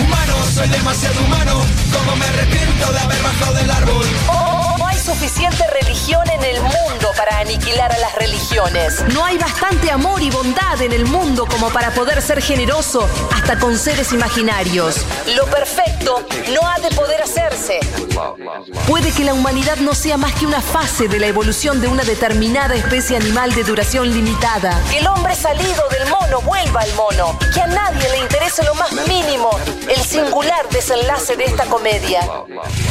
Humano, soy demasiado humano. Como me arrepiento de haber bajado árbol. No hay suficiente religión en el mundo para aniquilar a las religiones. No hay bastante amor y bondad en el mundo como para poder ser generoso hasta con seres imaginarios. Lo perfecto no ha de poder hacerse. Puede que la humanidad no sea más que una fase de la evolución de una determinada especie animal de duración limitada. El hombre salido del mono vuelva al mono. Que a nadie le interese lo más mínimo el singular desenlace de esta comedia.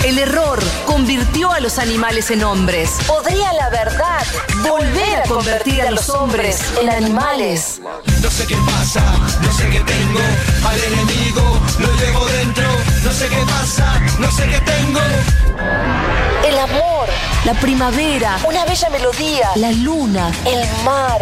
El error convirtió a los animales en hombres. ¿Podría la verdad volver a convertir a los hombres en animales? No sé qué pasa, no sé qué tengo. Al enemigo lo llevo dentro. No sé qué pasa, no sé qué tengo. El amor, la primavera, una bella melodía, la luna, el mar.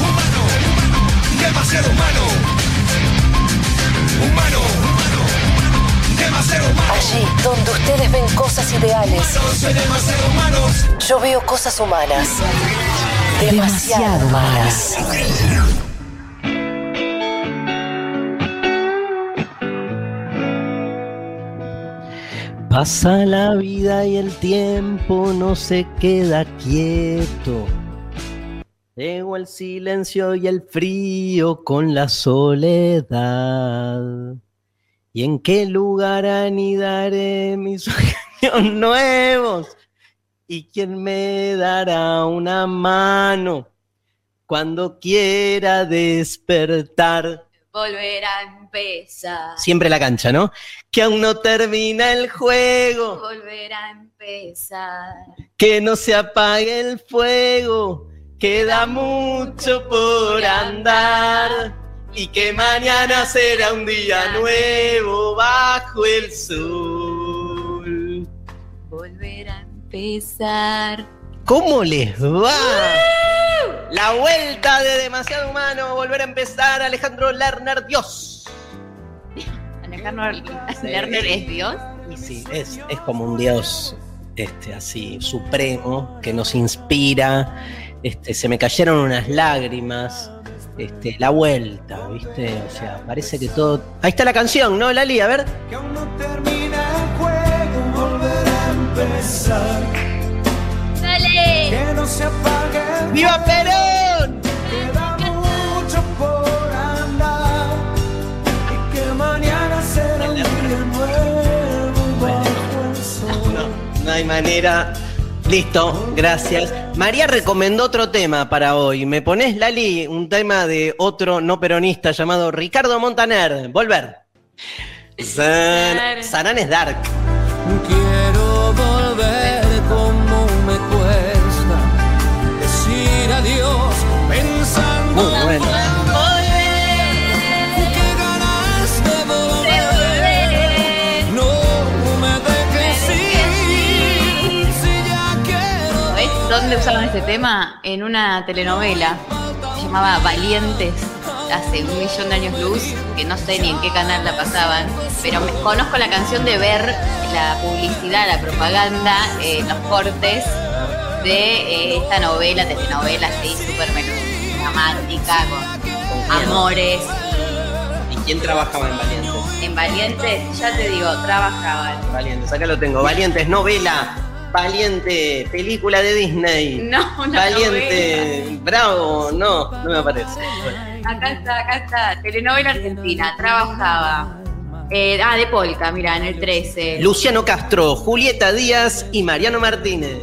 demasiado humano. Humano, humano, demasiado humano. Allí donde ustedes ven cosas ideales, soy demasiado humano. yo veo cosas humanas. Demasiado humanas. Pasa la vida y el tiempo no se queda quieto. Llegó el silencio y el frío con la soledad. ¿Y en qué lugar anidaré mis sueños nuevos? ¿Y quién me dará una mano cuando quiera despertar? Volver a empezar. Siempre la cancha, ¿no? Que aún no termina el juego. Volver a empezar. Que no se apague el fuego, queda mucho por andar. Y que mañana será un día nuevo bajo el sol. Volver a empezar. ¿Cómo les va? La vuelta de demasiado humano, volver a empezar, Alejandro Lerner, Dios. Alejandro Lerner es Dios. Y sí, es, es como un Dios este, así supremo que nos inspira. Este, se me cayeron unas lágrimas. Este, la vuelta, ¿viste? O sea, parece que todo. Ahí está la canción, ¿no, Lali? A ver. Que aún no termina el juego, volver a empezar. ¡Dale! Que no se apague el ¡Viva Perón! Queda mucho por andar y que mañana será un día nuevo bajo el sol. No, no hay manera. Listo, gracias. María recomendó otro tema para hoy. ¿Me pones, Lali, un tema de otro no peronista llamado Ricardo Montaner? Volver. San, Sanán es Dark. Quiero volver como me cuesta decir adiós pensando Muy bueno. Dónde usaban este tema? En una telenovela. Se llamaba Valientes. Hace un millón de años luz, que no sé ni en qué canal la pasaban, pero me conozco la canción de ver la publicidad, la propaganda, eh, los cortes de eh, esta novela, telenovela así súper melodramática, con amores. ¿Y quién trabajaba en Valientes? En Valientes, ya te digo, trabajaban. Valientes, acá lo tengo. Valientes, novela. Valiente, película de Disney. No, una Valiente, bravo, no, no me aparece. Bueno. Acá está, acá está. Telenovela argentina. Trabajaba Eh, ah, de Polka, mira, en el 13. Luciano Castro, Julieta Díaz y Mariano Martínez.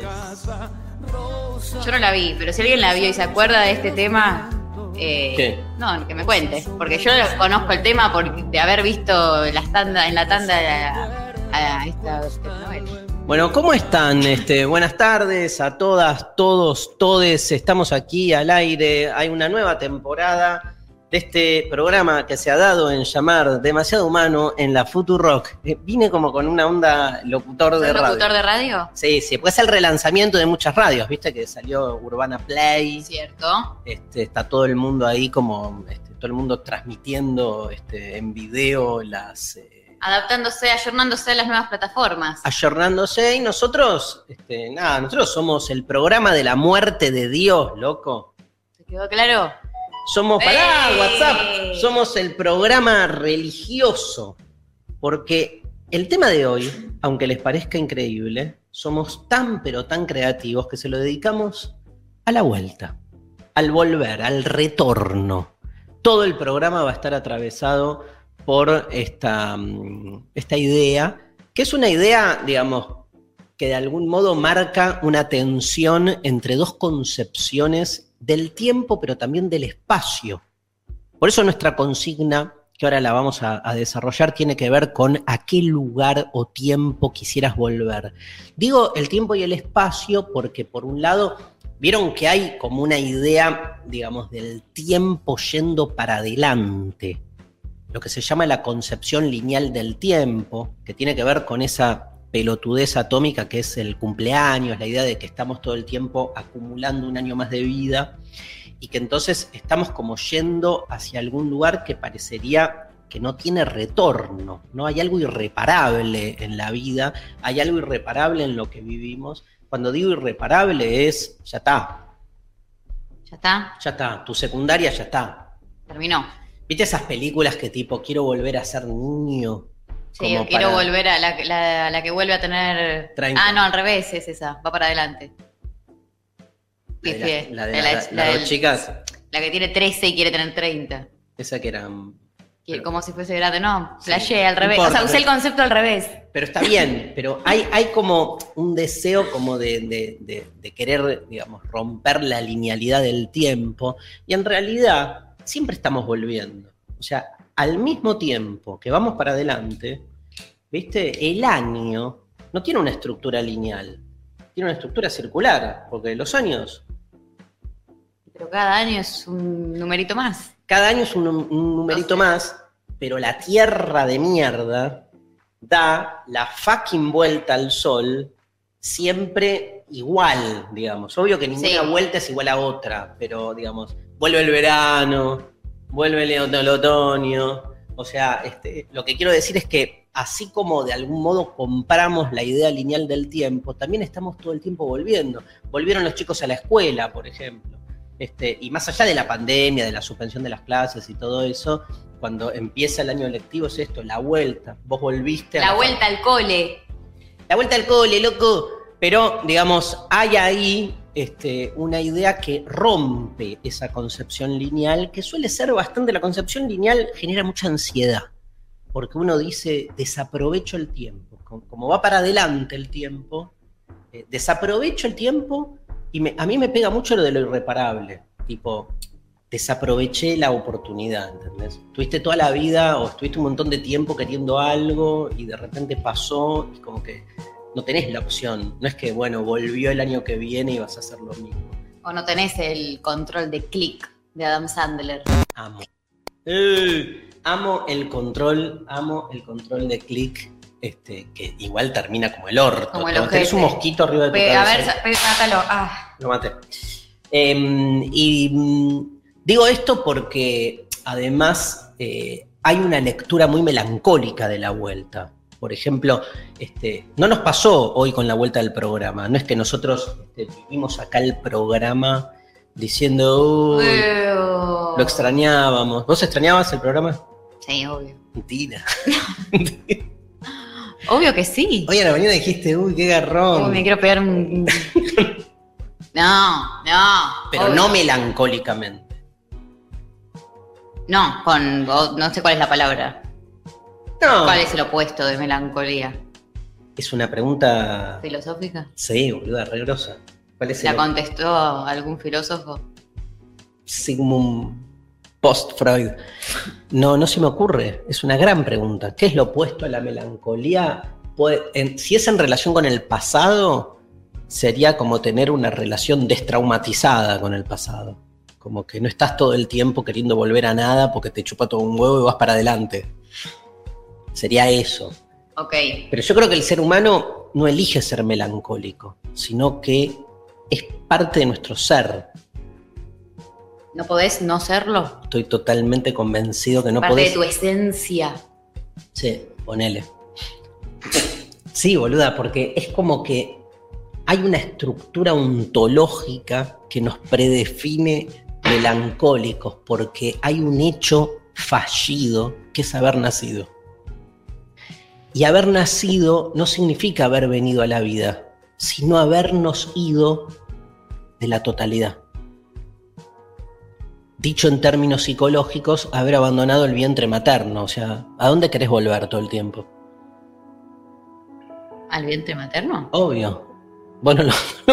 Yo no la vi, pero si alguien la vio y se acuerda de este tema, eh, ¿Qué? no, que me cuente. Porque yo conozco el tema por, de haber visto las tanda, en la tanda a, a esta telenovela. Bueno, ¿cómo están? Este, buenas tardes a todas, todos, todes. Estamos aquí al aire. Hay una nueva temporada de este programa que se ha dado en llamar Demasiado Humano en la Futurock. Eh, vine como con una onda locutor de ¿Sos radio. locutor de radio? Sí, sí, pues es el relanzamiento de muchas radios, viste que salió Urbana Play, Cierto. este, está todo el mundo ahí como, este, todo el mundo transmitiendo este, en video las... Adaptándose, ayornándose a las nuevas plataformas. ayornándose y nosotros, este, nada, nosotros somos el programa de la muerte de Dios, loco. ¿Se quedó claro? Somos, pará, ¡Ey! WhatsApp, somos el programa religioso, porque el tema de hoy, aunque les parezca increíble, somos tan pero tan creativos que se lo dedicamos a la vuelta, al volver, al retorno. Todo el programa va a estar atravesado por esta, mm, esta idea, que es una idea, digamos, que de algún modo marca una tensión entre dos concepciones del tiempo, pero también del espacio. Por eso nuestra consigna, que ahora la vamos a, a desarrollar, tiene que ver con a qué lugar o tiempo quisieras volver. Digo el tiempo y el espacio porque por un lado, vieron que hay como una idea, digamos, del tiempo yendo para adelante lo que se llama la concepción lineal del tiempo, que tiene que ver con esa pelotudez atómica que es el cumpleaños, la idea de que estamos todo el tiempo acumulando un año más de vida y que entonces estamos como yendo hacia algún lugar que parecería que no tiene retorno, ¿no? Hay algo irreparable en la vida, hay algo irreparable en lo que vivimos. Cuando digo irreparable es, ya está, ¿Ya está? ya está, tu secundaria ya está, Terminó. ¿Viste esas películas que tipo quiero volver a ser niño? Sí, Como quiero para- volver a la, la- la que vuelve a tener. 30. Ah, no, al revés es esa. Va para adelante. La de, la, de De la- la- las dos chicas, La que tiene 13 y quiere tener 30. esa que eran. Quiere- Pero- como si fuese grande. No, Sí, flashé al no revés. importa, o sea, usé el concepto al revés. Pero está bien, pero hay, hay como un deseo como de, de- de- de querer, digamos, romper la linealidad del tiempo. Y en realidad siempre estamos volviendo. O sea, al mismo tiempo que vamos para adelante, ¿viste? El año no tiene una estructura lineal, tiene una estructura circular, porque los años Pero cada año es un numerito más. cada año es un, un numerito más, pero la tierra de mierda da la fucking vuelta al sol siempre igual, digamos. Obvio que ninguna Sí. vuelta es igual a otra, pero digamos, vuelve el verano, vuelve el, ot- el otoño. O sea, este, lo que quiero decir es que así como de algún modo compramos la idea lineal del tiempo, también estamos todo el tiempo volviendo. Volvieron los chicos a la escuela, por ejemplo. Este, y más allá de la pandemia, de la suspensión de las clases y todo eso, cuando empieza el año lectivo es esto, la vuelta. Vos volviste a La vuelta al cole. la vuelta al cole, loco. Pero, digamos, hay ahí este, una idea que rompe esa concepción lineal, que suele ser bastante, la concepción lineal genera mucha ansiedad, porque uno dice, desaprovecho el tiempo, como, va para adelante el tiempo, eh, desaprovecho el tiempo y a mí me pega mucho lo de lo irreparable, tipo, desaproveché la oportunidad, ¿entendés? Tuviste toda la vida o estuviste un montón de tiempo queriendo algo y de repente pasó y como que no tenés la opción. No es que, bueno, volvió el año que viene y vas a hacer lo mismo. O no tenés el control de click de Adam Sandler. Amo. Eh, amo el control, amo el control de clic, este, que igual termina como el orto. Como el tenés un mosquito arriba de tu Pe- a ver, cabeza. pe- mátalo. Ah, Lo maté. Em, y mm, digo esto porque además eh, hay una lectura muy melancólica de la vuelta. Por ejemplo, este, no nos pasó hoy con la vuelta del programa. No es que nosotros este, vivimos acá el programa diciendo, "Uy, lo extrañábamos. ¿Vos extrañabas el programa? Sí, obvio. Mentira. Obvio que sí. Hoy a la mañana dijiste, uy, qué garrón. Uy, me quiero pegar un. No, no. Pero obvio. no melancólicamente. No, con. No sé cuál es la palabra. No, ¿Cuál es el opuesto de melancolía? es una pregunta. ¿Filosófica? Sí, boluda, re grosa. ¿Cuál es ¿La el contestó algún filósofo? Sigmund post-Freud? No, no se me ocurre. Es una gran pregunta. ¿Qué es lo opuesto a la melancolía? Puede- en- si es en relación con el pasado, sería como tener una relación destraumatizada con el pasado. Como que no estás todo el tiempo queriendo volver a nada porque te chupa todo un huevo y vas para adelante. Sería eso. Ok. Pero yo creo que el ser humano no elige ser melancólico, sino que es parte de nuestro ser. ¿No podés no serlo? Estoy totalmente convencido que no Parte podés. de tu esencia. Sí, ponele. Sí, boluda, porque es como que hay una estructura ontológica que nos predefine melancólicos, porque hay un hecho fallido que es haber nacido. Y haber nacido no significa haber venido a la vida, sino habernos ido de la totalidad. Dicho en términos psicológicos, haber abandonado el vientre materno. O sea, ¿a dónde querés volver todo el tiempo? ¿Al vientre materno? Obvio. Bueno, no.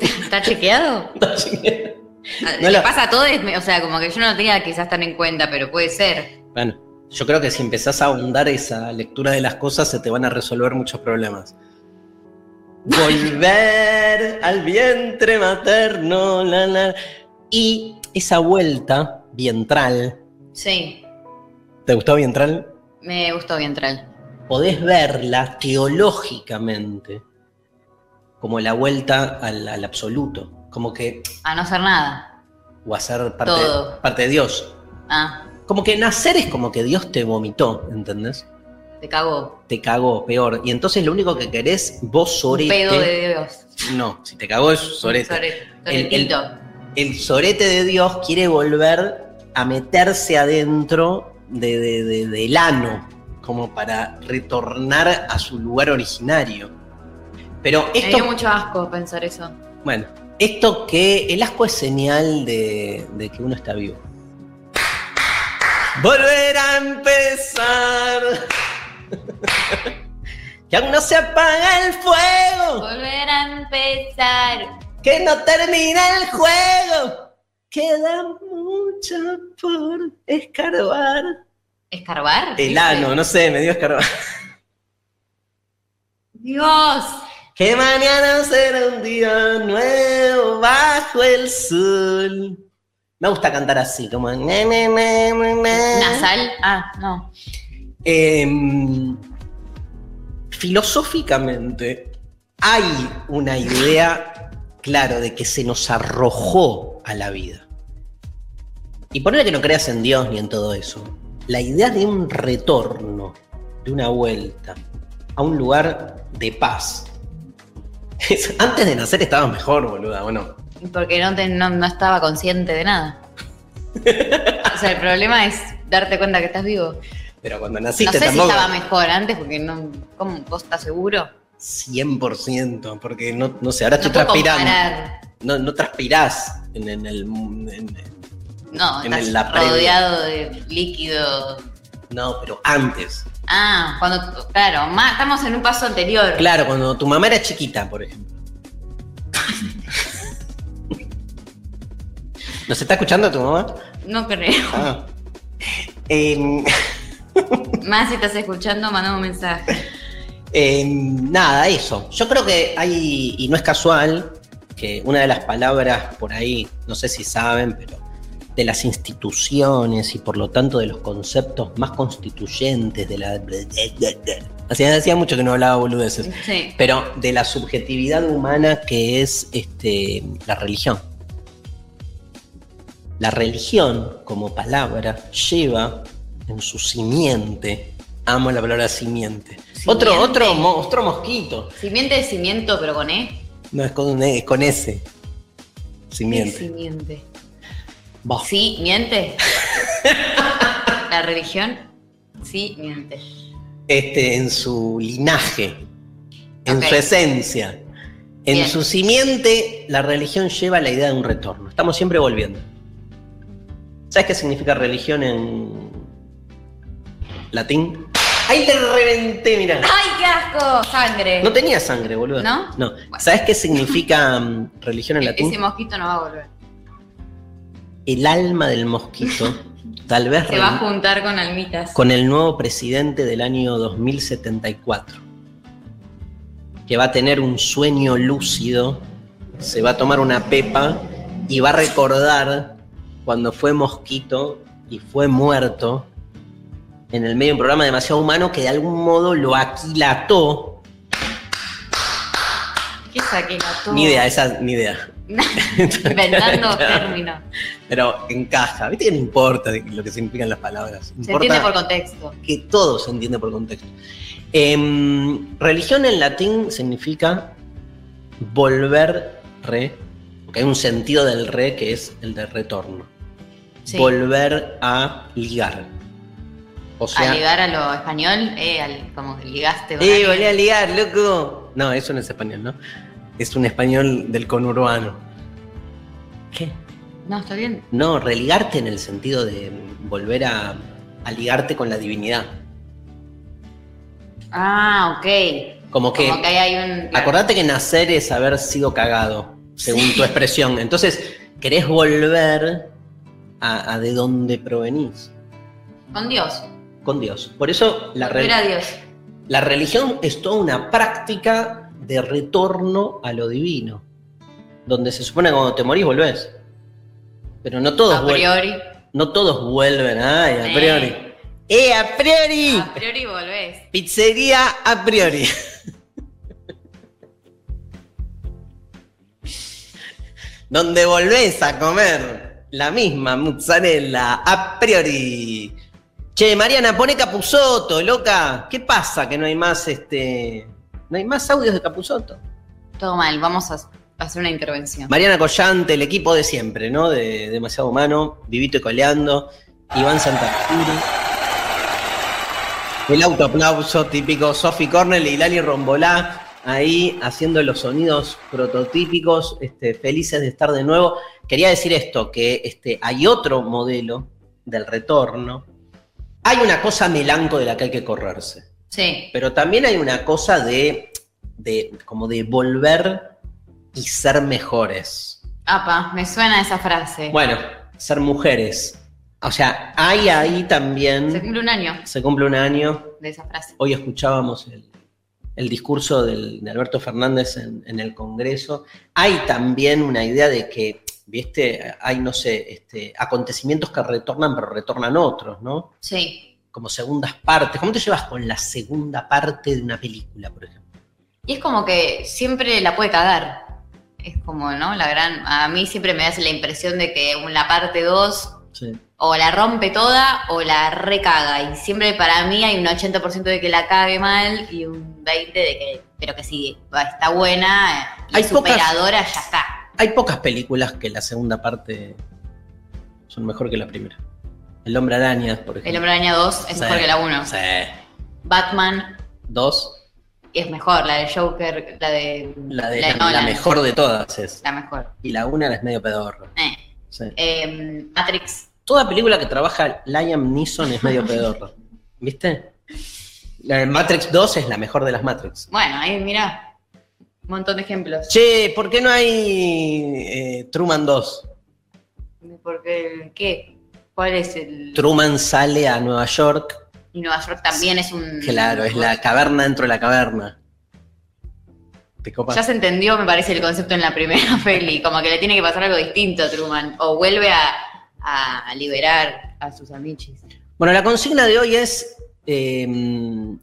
¿Está chequeado? No Le lo- pasa a todos, o sea, como que yo no lo tenía quizás tan en cuenta, pero puede ser. Bueno, yo creo que si empezás a ahondar esa lectura de las cosas, se te van a resolver muchos problemas. Volver al vientre materno, la, la. Y esa vuelta vientral, Sí, ¿te gustó vientral? me gustó Vientral. Podés verla teológicamente como la vuelta al, al absoluto, como que, A no hacer nada. o a ser parte, Todo. parte de Dios. Ah, Como que nacer es como que Dios te vomitó, ¿entendés? te cagó. Te cagó, peor. Y entonces lo único que querés, vos Un sorete. pedo de Dios. No, si te cagó es sorete. Sorete. El- el-. El sorete de Dios quiere volver a meterse adentro de, de- de- del ano, como para retornar a su lugar originario. Pero Me esto, dio mucho asco pensar eso. bueno, esto que el asco es señal de que uno está vivo. Volver a empezar. que aún no se apaga el fuego. Volver a empezar. que no termina el juego. Queda mucho por escarbar. ¿Escarbar? El ano, no sé, me dio escarbar. Dios. Que mañana será un día nuevo bajo el sol. Me gusta cantar así, como. na, na, na, na, na. ¿Nasal? Ah, no. Em, filosóficamente, hay una idea, claro, de que se nos arrojó a la vida. Y ponele que no creas en Dios ni en todo eso. La idea de un retorno, de una vuelta a un lugar de paz. Es- Antes de nacer estabas mejor, boluda, ¿o no? Porque no, te- no, no estaba consciente de nada. O sea, el problema es darte cuenta que estás vivo. Pero cuando No naciste sé si estaba mejor antes, porque no. ¿Cómo? ¿Vos estás seguro? 100%, porque no, no sé, ahora No estoy transpirando. No, no transpirás en, en el. en- No, En estás la rodeado de líquido. no, pero antes. Ah, cuando. Claro, más, estamos en un paso anterior. Claro, cuando tu mamá era chiquita, por ejemplo. ¿Nos está escuchando tu mamá? No creo. Ah. Em, Más si estás escuchando, mandame un mensaje. em, nada, eso. Yo creo que hay, y no es casual, que una de las palabras por ahí, no sé si saben, pero de las instituciones y por lo tanto de los conceptos más constituyentes de la... Hacía, hacía mucho que no hablaba boludeces. Sí. pero de la subjetividad humana que es este, la religión. La religión como palabra lleva en su simiente, amo la palabra simiente, otro, Simiente. otro, mo- otro mosquito, Simiente de cimiento, pero con E. no es con, es con ¿Qué simiente. simiente? Sí, miente. La religión, sí, miente. Este, en su linaje, en su esencia, en Bien. su simiente, la religión lleva la idea de un retorno. Estamos siempre volviendo. ¿Sabes qué significa religión en latín? Ahí le reventé, mira. ¡Ay, qué asco! Sangre. No tenía sangre, boludo. ¿No? No. Bueno. ¿Sabes qué significa mm, religión en E- latín? Ese mosquito no va a volver. El alma del mosquito, tal vez Se va a juntar con almitas. con el nuevo presidente del año 2074, que va a tener un sueño lúcido, se va a tomar una pepa y va a recordar cuando fue mosquito y fue muerto en el medio de un programa demasiado humano que de algún modo lo aquilató. ¿Qué saqué la todo? Ni idea, esa ni idea. Inventando términos. Pero encaja, viste que no importa lo que significan las palabras. Se entiende por contexto. que todo se entiende por contexto. Em, religión en latín significa volver re, porque hay un sentido del re que es el de retorno. Sí. Volver a ligar. O sea, a ligar a lo español, eh, al- como que ligaste ¡eh, volví a ligar, loco! No, eso no es español, ¿no? Es un español del conurbano. ¿Qué? No, está bien. No, religarte en el sentido de volver a, a ligarte con la divinidad. Ah, ok. Como que, Como que hay un. acordate que nacer es haber sido cagado, según tu expresión. Entonces, querés volver a, a de dónde provenís, Con Dios. con Dios. Por eso la, re- Dios. la religión es toda una práctica de retorno a lo divino, donde se supone que cuando te morís volvés. Pero no todos, A priori. no todos vuelven, ay, a priori. ¡Eh, a priori! A priori volvés. Pizzería a priori. Donde volvés a comer la misma mozzarella a priori. Che, Mariana, pone Capuzoto, loca. ¿Qué pasa que no hay más este. No hay más audios de Capuzoto? Todo mal, vamos a hacer una intervención. Mariana Collante, el equipo de siempre, ¿no? De Demasiado Humano, Vivito y Coleando, Iván Santacuri. El autoaplauso típico, Sophie Cornell y Lali Rombolá ahí haciendo los sonidos prototípicos, este, felices de estar de nuevo. Quería decir esto, que este, hay otro modelo del retorno. Hay una cosa melanco de la que hay que correrse, Sí. pero también hay una cosa de, de como de volver y ser mejores. Apa, me suena esa frase. Bueno, ser mujeres. O sea, hay ahí Se también, cumple un año se cumple un año, de esa frase. hoy escuchábamos el, el discurso del- de Alberto Fernández en, en el Congreso. Hay también una idea de que, viste, hay, no sé, este, acontecimientos que retornan, pero retornan otros, ¿no? Sí. Como segundas partes. ¿Cómo te llevas con la segunda parte de una película, por ejemplo? Y es como que siempre la puede cagar. Es como, ¿no? La gran. A mí siempre me hace la impresión de que la parte 2 Sí. O la rompe toda o la recaga. Y siempre para mí hay un 80% de que la cague mal y un 20% de que, pero que si está buena y Hay pocas- superadora, ya está. Hay pocas películas que la segunda parte son mejor que la primera. El Hombre Araña, por ejemplo. El Hombre Araña 2 es Sí. mejor que la 1. Sí. Batman Dos. es mejor, la de Joker, la de. La, de, la, Nolan. la mejor de todas es. La mejor. Y la una es medio pedorro. Eh. Sí. Eh, Matrix. Toda película que trabaja Liam Neeson es medio pedorro. ¿Viste? La Matrix 2 es la mejor de las Matrix. Bueno, ahí mira. Un montón de ejemplos. Che, ¿por qué no hay eh, Truman 2? Porque, ¿qué? ¿Cuál es el...? Truman sale a Nueva York. Y Nueva York también es un... Claro, es la caverna dentro de la caverna. Ya se entendió, me parece, el concepto en la primera peli. Como que le tiene que pasar algo distinto a Truman. O vuelve a, a liberar a sus amichis. Bueno, la consigna de hoy es eh,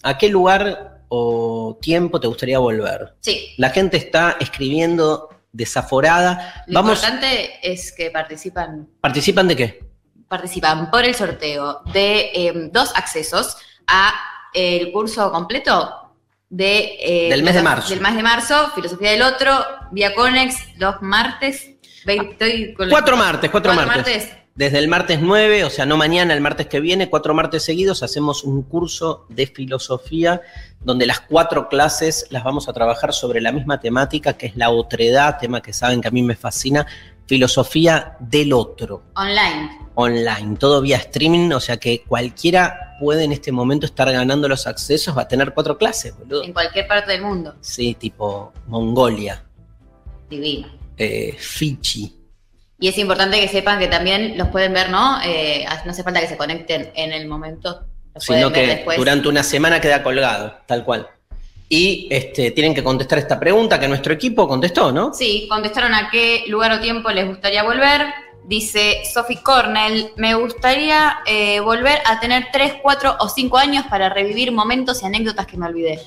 ¿a qué lugar o tiempo te gustaría volver? Sí. La gente está escribiendo desaforada. Lo Vamos, importante es que participan, ¿participan de qué? participan por el sorteo de eh, dos accesos a el curso completo de, eh, Del mes de marzo. Del mes de marzo, Filosofía del Otro, vía Conex, los martes. Estoy con la- Cuatro martes, cuatro, martes. Desde el martes 9, o sea, no mañana, el martes que viene, cuatro martes seguidos, hacemos un curso de filosofía donde las cuatro clases las vamos a trabajar sobre la misma temática, que es la otredad, tema que saben que a mí me fascina, filosofía del otro, Online. online, todo vía streaming, o sea que cualquiera puede en este momento estar ganando los accesos, va a tener cuatro clases, boludo. En cualquier parte del mundo. Sí, tipo Mongolia, Divino. eh, Fiji. Y es importante que sepan que también los pueden ver, ¿no? Eh, no hace falta que se conecten en el momento. Los sino que después. durante una semana queda colgado, tal cual. Y este, tienen que contestar esta pregunta que nuestro equipo contestó, ¿no? Sí, contestaron a qué lugar o tiempo les gustaría volver. Dice Sophie Cornell, me gustaría eh, volver a tener 3, 4 o 5 años para revivir momentos y anécdotas que me olvidé.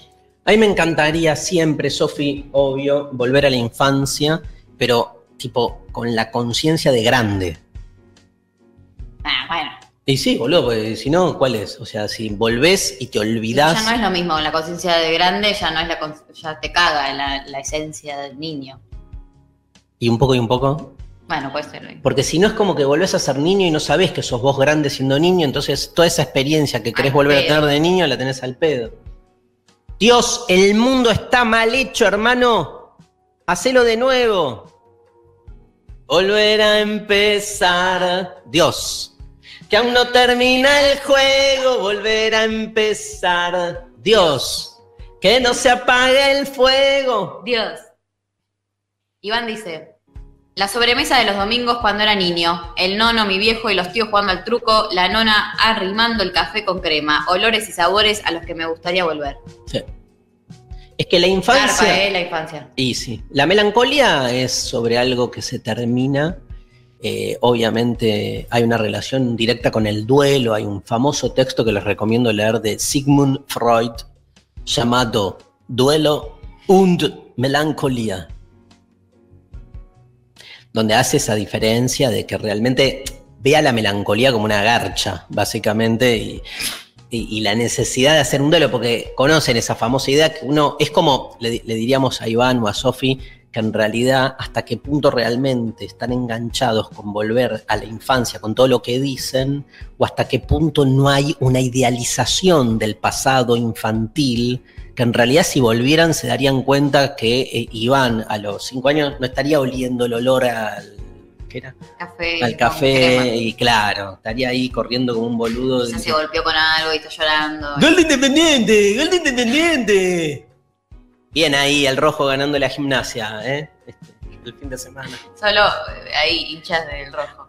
A mí me encantaría siempre, Sofi, obvio, volver a la infancia, pero tipo con la conciencia de grande. Ah, bueno, Y sí, boludo, porque si no, ¿cuál es? O sea, si volvés y te olvidás. ya no es lo mismo, la conciencia de grande ya no es la ya te caga la, la esencia del niño. Y un poco y un poco. Bueno, puede ser. Porque si no es como que volvés a ser niño y no sabés que sos vos grande siendo niño, entonces toda esa experiencia que querés Al volver a tener de niño la tenés al pedo. Dios, el mundo está mal hecho, hermano. Hacelo de nuevo. Volver a empezar. Dios, que aún no termina el juego. Volver a empezar. Dios, que no se apague el fuego. Dios. Iván dice, la sobremesa de los domingos cuando era niño, el nono, mi viejo y los tíos jugando al truco, la nona arrimando el café con crema, olores y sabores a los que me gustaría volver. Sí. Es que la infancia. Garpa, eh, la infancia. Y sí, la melancolía es sobre algo que se termina. Eh, obviamente hay una relación directa con el duelo. Hay un famoso texto que les recomiendo leer de Sigmund Freud llamado Duelo und Melancolía, donde hace esa diferencia de que realmente ve a la melancolía como una garcha, básicamente, y, y- la necesidad de hacer un duelo, porque conocen esa famosa idea que uno es como le, le diríamos a Iván o a Sofi, que en realidad hasta qué punto realmente están enganchados con volver a la infancia, con todo lo que dicen, o hasta qué punto no hay una idealización del pasado infantil, que en realidad si volvieran se darían cuenta que eh, Iván a los cinco años no estaría oliendo el olor al... ¿Qué era? Café. al café y claro, estaría ahí corriendo como un boludo. Quizás se golpeó con algo y está llorando. ¡Gol de Independiente! ¡Gol de Independiente! Bien ahí, el rojo ganando la gimnasia, ¿eh? Este, el fin de semana. Solo eh, ahí hinchas del rojo.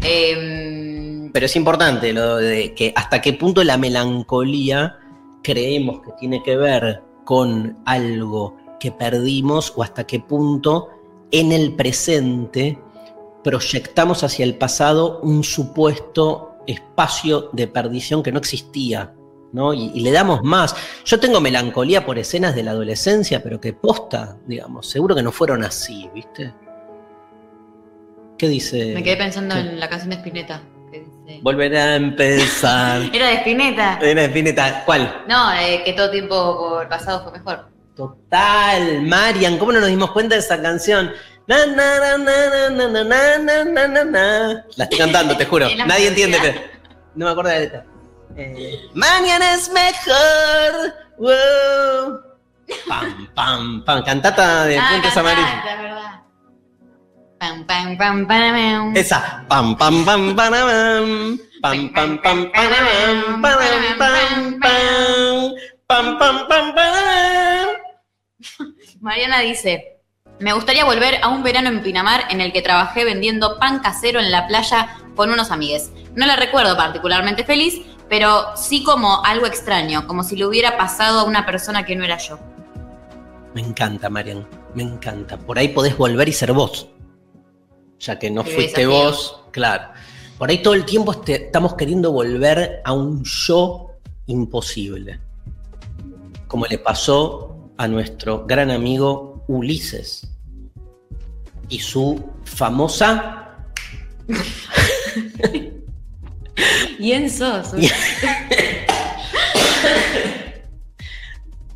Em, Pero es importante lo de que hasta qué punto la melancolía creemos que tiene que ver con algo que perdimos o hasta qué punto en el presente proyectamos hacia el pasado un supuesto espacio de perdición que no existía. ¿no? Y, y le damos más. Yo tengo melancolía por escenas de la adolescencia, pero que posta, digamos, seguro que no fueron así, ¿viste? ¿Qué dice? me quedé pensando ¿Qué? en la canción de Spinetta. que dice- Volver a empezar. Era de Spinetta. Era Spinetta. ¿Cuál? No, eh, que todo tiempo por pasado fue mejor. Total, Marian, ¿cómo no nos dimos cuenta de esa canción? Na, na, na, na, na, na, na, na, na, na, na. La estoy cantando, te juro. Nadie entiende, pero no me acuerdo de la letra. Eh, mañana es mejor. wow. Pam, pam, pam. Cantata de ah, cantata, Amarillos. verdad. Pam, pam, pam, pam, Esa. Pam, pam, pam, pam, pam. Pam, pam, pam, pam, pam, pam, pam, pam. Pam, pam, pam, pam. Mariana dice, me gustaría volver a un verano en Pinamar en el que trabajé vendiendo pan casero en la playa con unos amigues. No la recuerdo particularmente feliz, pero sí como algo extraño, como si le hubiera pasado a una persona que no era yo. Me encanta, Marian. Me encanta. Por ahí podés volver y ser vos. Ya que no Qué fuiste desafío. vos, claro. Por ahí todo el tiempo este- estamos queriendo volver a un yo imposible. Como le pasó a nuestro gran amigo Ulises. Y su famosa ¿Quién sos?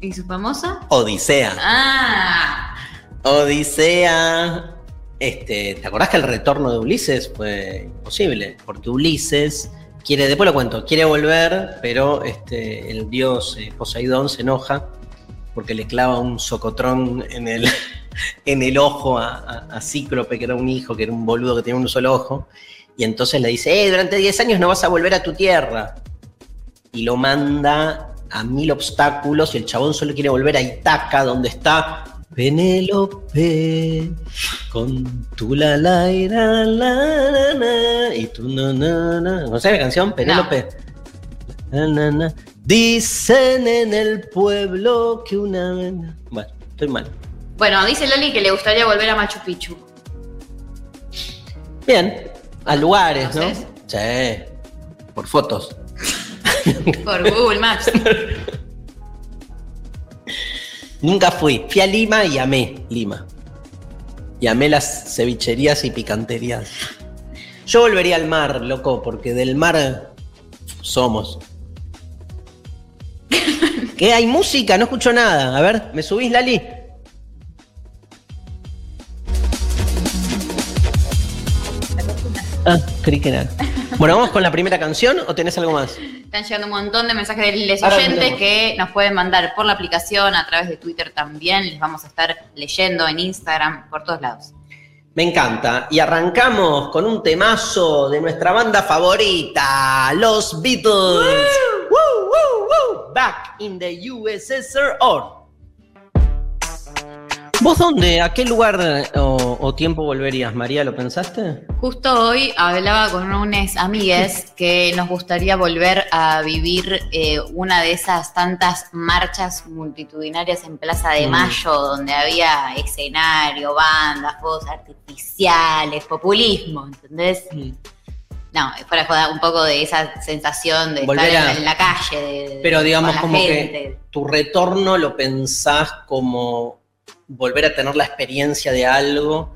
¿Y su famosa? Odisea. Ah, Odisea. Este, ¿Te acordás que el retorno de Ulises fue imposible? Porque Ulises quiere, después lo cuento, quiere volver, pero este, el dios eh, Poseidón se enoja porque le clava un socotrón en el, en el ojo a, a- a Cíclope, que era un hijo, que era un boludo que tenía un solo ojo. Y entonces le dice, eh, durante 10 años no vas a volver a tu tierra. y lo manda a mil obstáculos y el chabón solo quiere volver a Itaca, donde está Penélope, con tu la la la la la y tu na na na. ¿No sabes la canción? Penélope. Na, na, na. Dicen en el pueblo que una. Bueno, estoy mal. Bueno, dice Loli que le gustaría volver a Machu Picchu. Bien, a lugares, ¿no? Sí, por fotos. Por Google Maps. Nunca fui. Fui a Lima y amé Lima. Y amé las cevicherías y picanterías. Yo volvería al mar, loco, porque del mar somos. ¿Qué? ¿Hay música? No escucho nada. A ver, ¿me subís, Lali? Ah, creí que nada. Bueno, ¿vamos con la primera canción o tenés algo más? Están llegando un montón de mensajes de les oyentes que nos pueden mandar por la aplicación, a través de Twitter también. Les vamos a estar leyendo en Instagram, por todos lados. Me encanta. Y arrancamos con un temazo de nuestra banda favorita, los Beatles. Woo, woo. Back in the USSR. ¿Vos dónde? ¿A qué lugar eh, o, o tiempo volverías, María? ¿Lo pensaste? Justo hoy hablaba con unos amigues que nos gustaría volver a vivir eh, una de esas tantas marchas multitudinarias en Plaza de Mm. Mayo, donde había escenario, bandas, fuegos artificiales, populismo, ¿entendés? No, fuera joda, un poco de esa sensación de Volver estar a- en, la calle. de- Pero digamos como gente. que tu retorno lo pensás como volver a tener la experiencia de algo.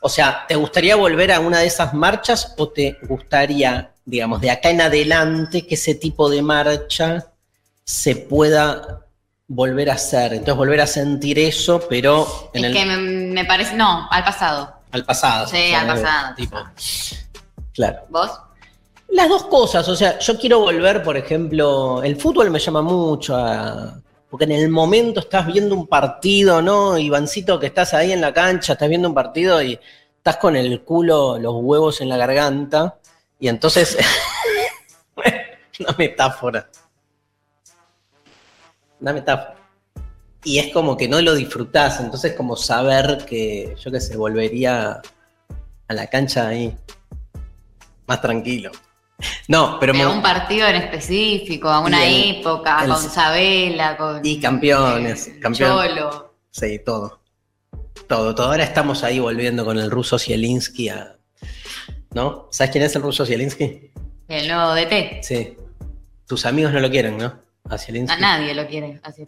O sea, ¿te gustaría volver a una de esas marchas o te gustaría, digamos, de acá en adelante que ese tipo de marcha se pueda volver a hacer? Entonces volver a sentir eso, pero en Es el, que me, me parece, no, al pasado. al pasado. Sí, al pasado, tipo, pasado. Claro. ¿Vos? Las dos cosas, o sea, yo quiero volver, por ejemplo, el fútbol me llama mucho a... Porque en el momento estás viendo un partido, ¿no? Ivancito, que estás ahí en la cancha, estás viendo un partido y estás con el culo, los huevos en la garganta. Y entonces... Una metáfora. Una metáfora. Y es como que no lo disfrutás, entonces como saber que, yo qué sé, volvería a la cancha ahí más tranquilo. No, pero me- un partido en específico, a una el- época, el- con Sabela, con y campeones, eh. Cholo. Sí, todo. Todo, todo. Ahora estamos ahí volviendo con el ruso Zielinski a. ¿No? ¿Sabes quién es el ruso Zielinski? El nuevo DT. Sí. Tus amigos no lo quieren, ¿no? A A Zielinski. nadie lo quiere hacer.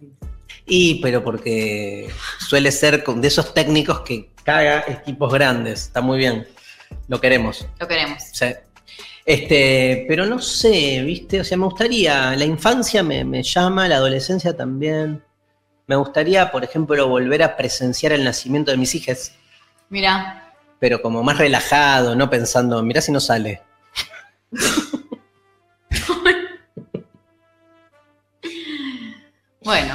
Y, pero porque suele ser con- de esos técnicos que caga equipos grandes. Está muy bien. Lo queremos. Lo queremos. Sí. Este, pero no sé, ¿viste? O sea, me gustaría, la infancia me, me llama, la adolescencia también. Me gustaría, por ejemplo, volver a presenciar el nacimiento de mis hijas, Mira, pero como más relajado, no pensando, mirá si no sale. bueno,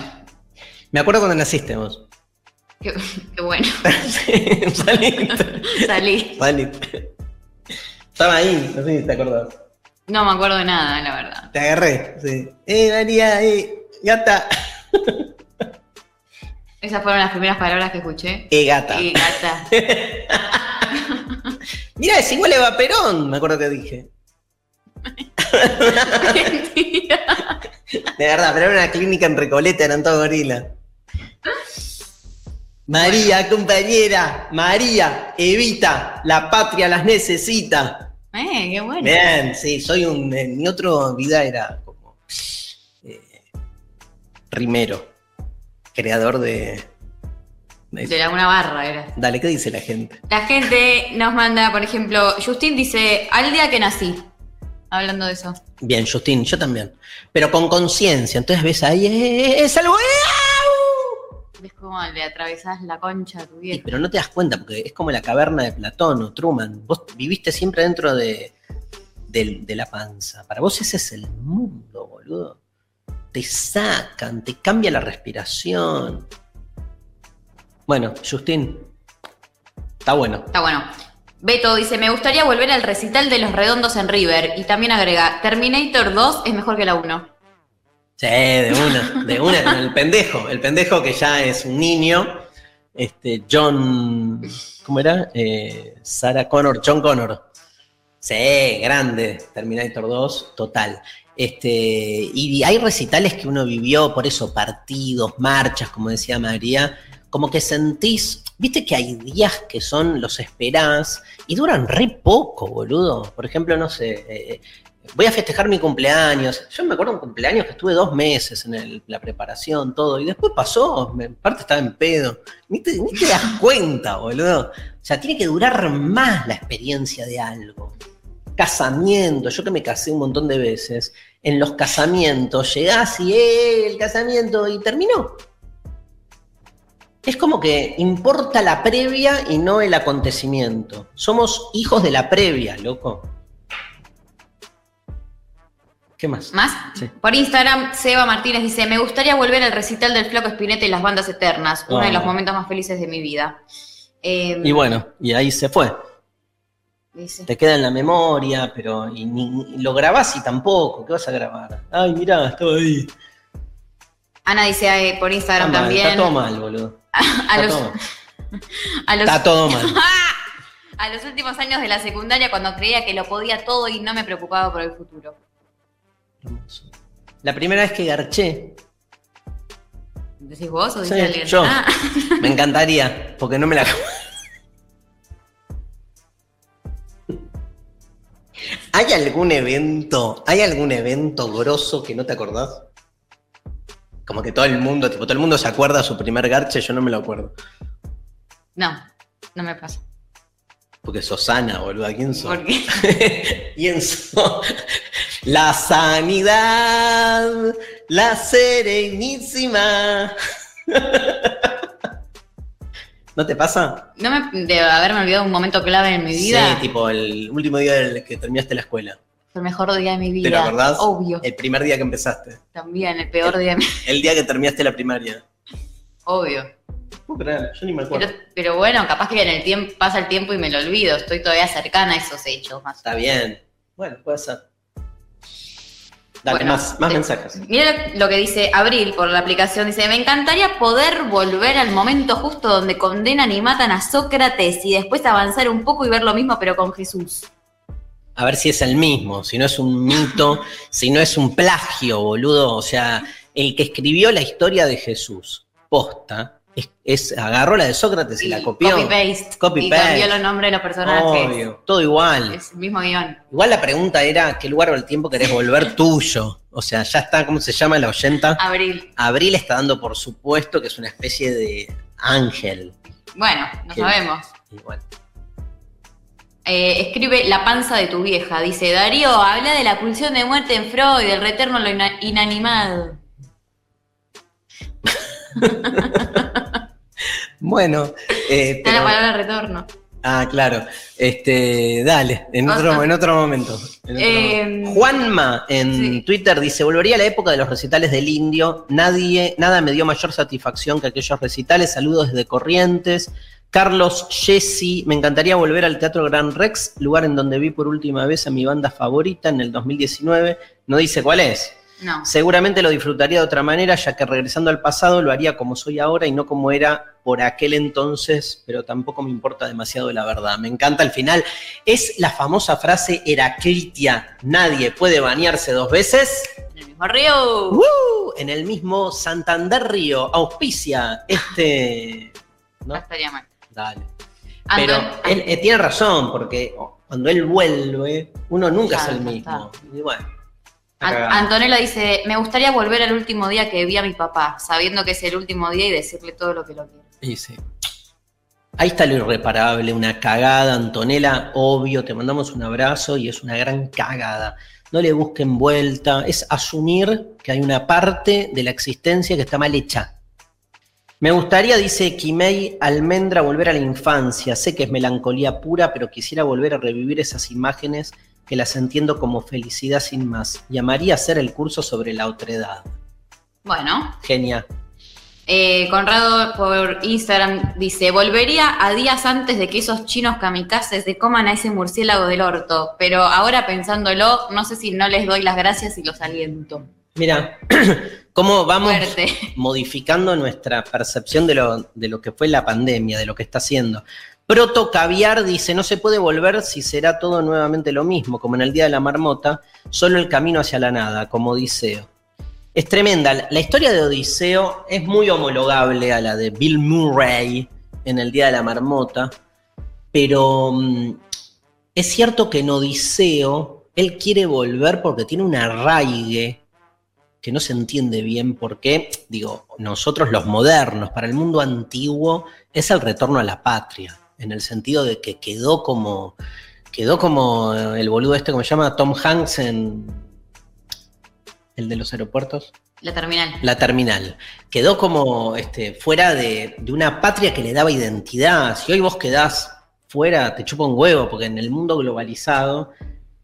Me acuerdo cuando naciste vos. Qué, qué bueno. Sí, saliste. Salí. Saliste. Estaba ahí, no sé si te acordás. No me acuerdo de nada, la verdad. Te agarré, sí. Eh, María, eh, gata. Esas fueron las primeras palabras que escuché. Eh, gata. Y gata. Mira, es igual Eva Perón, me acuerdo que dije. Mentira. De verdad, pero era una clínica en Recoleta, eran todos gorilas. María, compañera, María, Evita, la patria las necesita. Eh, qué bueno. Bien, sí, soy un. En mi otro vida era como. eh, rimero, creador de. de- De la una barra era. Dale, ¿qué dice la gente? La gente nos manda, por ejemplo, Justin dice, al día que nací. Hablando de eso. Bien, Justin, yo también. Pero con conciencia, entonces ves ahí, ¡eh, es algo! ¿Ves cómo le atravesás la concha a tu Sí, viejo? pero no te das cuenta, porque es como la caverna de Platón o Truman. Vos viviste siempre dentro de, del- de la panza. Para vos ese es el mundo, boludo. Te sacan, te cambia la respiración. Bueno, Justin, está bueno. Está bueno. Beto dice, me gustaría volver al recital de los redondos en River. Y también agrega, Terminator 2 es mejor que la 1. Sí, de una, de una, el pendejo, el pendejo que ya es un niño, este, John, ¿cómo era? Eh, Sarah Connor, John Connor. Sí, grande, Terminator 2, total. Este, y hay recitales que uno vivió, por eso, partidos, marchas, como decía María, como que sentís, viste que hay días que son, los esperás, y duran re poco, boludo. Por ejemplo, no sé, eh, voy a festejar mi cumpleaños. Yo me acuerdo un cumpleaños que estuve dos meses en la preparación, todo, y después pasó, en parte estaba en pedo. Ni te, ni te das cuenta, boludo. O sea, tiene que durar más la experiencia de algo. Casamiento, yo que me casé un montón de veces, en los casamientos llegás y eh, el casamiento y terminó. Es como que importa la previa y no el acontecimiento. Somos hijos de la previa, loco. ¿Qué más? ¿Más? Por Instagram, Seba Martínez dice: Me gustaría volver al recital del Flaco Espinete y las bandas eternas, uno de los momentos más felices de mi vida. Em, y bueno, y ahí se fue. Te queda en la memoria, pero y ni, lo grabás y tampoco. ¿Qué vas a grabar? Ay, mirá, estaba ahí. Ana dice por Instagram también. Está todo mal, boludo. a, los, está todo mal. a los últimos años de la secundaria, cuando creía que lo podía todo y no me preocupaba por el futuro. La primera vez que garché. ¿Decís vos o dice alguien? Yo. Ah. Me encantaría, porque no me la ¿Hay algún evento, hay algún evento grosso que no te acordás? Como que todo el mundo, tipo, todo el mundo se acuerda de su primer garche, yo no me lo acuerdo. No, no me pasa. Porque sos sana, boludo. ¿Quién sos? ¿Por qué? ¿Quién sos? La sanidad, la serenísima. ¿No te pasa? No me de haberme olvidado un momento clave en mi vida. Sí, tipo el último día del que terminaste la escuela. El mejor día de mi vida. ¿Te lo acordás? Obvio. El primer día que empezaste. También, el peor día de mi vida. El día que terminaste la primaria. Obvio. Yo ni me acuerdo. Pero, bueno, capaz que en el tiempo pasa el tiempo y me lo olvido. Estoy todavía cercana a esos hechos. Más Está bien. Bueno, puede ser. Dale, más, más mensajes. Mira lo que dice Abril por la aplicación. Dice, me encantaría poder volver al momento justo donde condenan y matan a Sócrates y después avanzar un poco y ver lo mismo pero con Jesús. A ver si es el mismo, si no es un mito, si no es un plagio, boludo. O sea, el que escribió la historia de Jesús, posta, es, agarró la de Sócrates y, la copió. Copy paste. Copy y cambió los nombres de los personajes. Obvio, todo igual. Es el mismo guion. Igual la pregunta era: ¿qué lugar o el tiempo querés volver tuyo? O sea, ya está, ¿cómo se llama la oyenta? Abril. Abril está dando por supuesto que es una especie de ángel. Bueno, no sabemos. Igual. Eh, escribe La panza de tu vieja. Dice: Darío, habla de la pulsión de muerte en Freud, del retorno a lo inanimado. bueno. Eh, Está la palabra retorno. Ah, claro. Este, dale, en otro, en otro momento. Eh, Juanma en Twitter dice: Volvería a la época de los recitales del indio. Nadie, nada me dio mayor satisfacción que aquellos recitales. Saludos desde Corrientes. Carlos Jesse, me encantaría volver al Teatro Gran Rex, lugar en donde vi por última vez a mi banda favorita en el 2019. No dice cuál es. Seguramente lo disfrutaría de otra manera, ya que regresando al pasado lo haría como soy ahora y no como era por aquel entonces, pero tampoco me importa demasiado la verdad. Me encanta el final. Es la famosa frase Heraclitia, nadie puede bañarse dos veces. En el mismo río. En el mismo Santander Río. Auspicia este... ¿no? estaría mal. Dale. Pero él, eh, tiene razón, porque cuando él vuelve, uno nunca es el mismo. Y bueno. Antonella dice, me gustaría volver al último día que vi a mi papá, sabiendo que es el último día y decirle todo lo que lo quiero. Sí, sí. Ahí está lo irreparable, una cagada, Antonella, obvio, te mandamos un abrazo y es una gran cagada. No le busquen vuelta, es asumir que hay una parte de la existencia que está mal hecha. Me gustaría, dice Kimei Almendra, volver a la infancia. Sé que es melancolía pura, pero quisiera volver a revivir esas imágenes que las entiendo como felicidad sin más. Llamaría a hacer el curso sobre la otredad. Bueno. Genial. Eh, Conrado por Instagram dice, volvería a días antes de que esos chinos kamikazes se coman a ese murciélago del orto, pero ahora pensándolo, no sé si no les doy las gracias y los aliento. Mira, cómo vamos Fuerte. modificando nuestra percepción de lo, de lo que fue la pandemia, de lo que está haciendo. Proto Caviar dice, no se puede volver si será todo nuevamente lo mismo, como en el Día de la Marmota, solo el camino hacia la nada, como Odiseo. Es tremenda. La historia de Odiseo es muy homologable a la de Bill Murray en el Día de la Marmota, pero mm, es cierto que en Odiseo él quiere volver porque tiene un arraigue que no se entiende bien por qué. Digo, nosotros los modernos, para el mundo antiguo, es el retorno a la patria, en el sentido de que quedó como, quedó como el boludo este, como se llama, Tom Hanks en el de los aeropuertos. La terminal. La terminal. Quedó como este, fuera de, de una patria que le daba identidad. Si hoy vos quedás fuera, te chupa un huevo, porque en el mundo globalizado,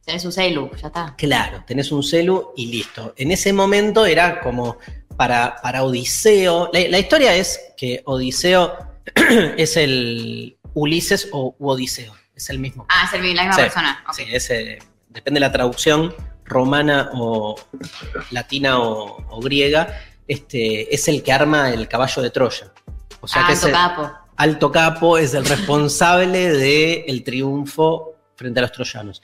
Tenés un celu, ya está. claro, tenés un celu y listo. En ese momento era como para, para Odiseo. La, la historia es que Odiseo es el Ulises o u Odiseo. Es el mismo. Ah, es el- la misma Sí, persona. Sí, ese, depende de la traducción romana o latina o, o griega, este, es el que arma el caballo de Troya. O sea ah, que es alto capo. alto capo es el responsable del triunfo frente a los troyanos.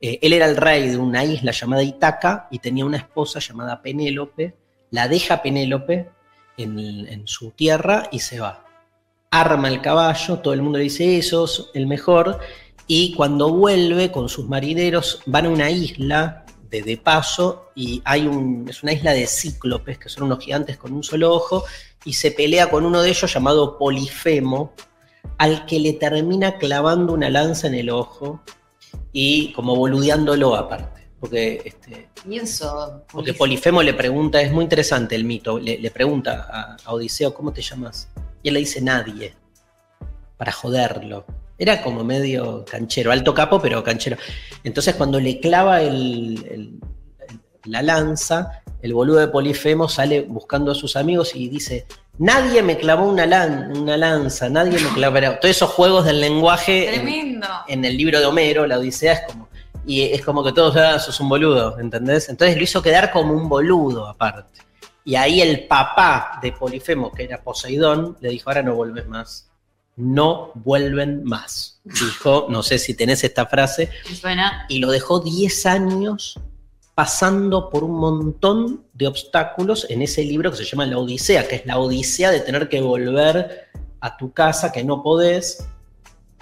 Eh, él era el rey de una isla llamada Itaca y tenía una esposa llamada Penélope. La deja Penélope en, en su tierra y se va. Arma el caballo, todo el mundo le dice eso, es el mejor. Y cuando vuelve con sus marineros, van a una isla de, de paso y hay un, es una isla de cíclopes, que son unos gigantes con un solo ojo, y se pelea con uno de ellos llamado Polifemo, al que le termina clavando una lanza en el ojo y como boludeándolo aparte. Porque, este, Pienso. porque Polifemo le pregunta, es muy interesante el mito, le, le pregunta a, a Odiseo, ¿cómo te llamas? Y él le dice nadie, para joderlo. Era como medio canchero, alto capo, pero canchero. Entonces cuando le clava el- el- el- la lanza, el boludo de Polifemo sale buscando a sus amigos y dice, nadie me clavó una, lan- una lanza, nadie me clavó... Todos esos juegos del lenguaje en el libro de Homero, la Odisea, es como... Y es como que todos, ah, sos un boludo, ¿entendés? Entonces lo hizo quedar como un boludo aparte. Y ahí el papá de Polifemo, que era Poseidón, le dijo, ahora no vuelves más. No vuelven más. Dijo, no sé si tenés esta frase, suena. y lo dejó 10 años pasando por un montón de obstáculos en ese libro que se llama La Odisea, que es la odisea de tener que volver a tu casa que no podés,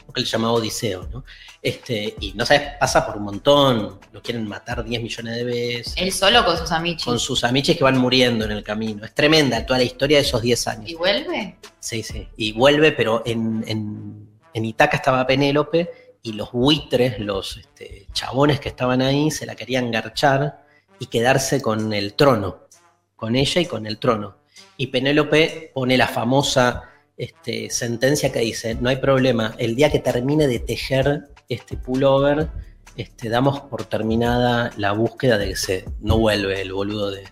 porque él llamaba Odiseo, ¿no? Este, y no sabes, pasa por un montón, lo quieren matar 10 millones de veces, Él solo con sus amichis. con sus amiches que van muriendo en el camino. Es tremenda toda la historia de esos 10 años. ¿Y vuelve? Sí, sí. Y vuelve, pero en, en, en Itaca estaba Penélope y los buitres, los este, chabones que estaban ahí, se la querían garchar y quedarse con el trono, con ella y con el trono. Y Penélope pone la famosa este, sentencia que dice, no hay problema, el día que termine de tejer este pullover, este, damos por terminada la búsqueda de que se no vuelve el boludo de,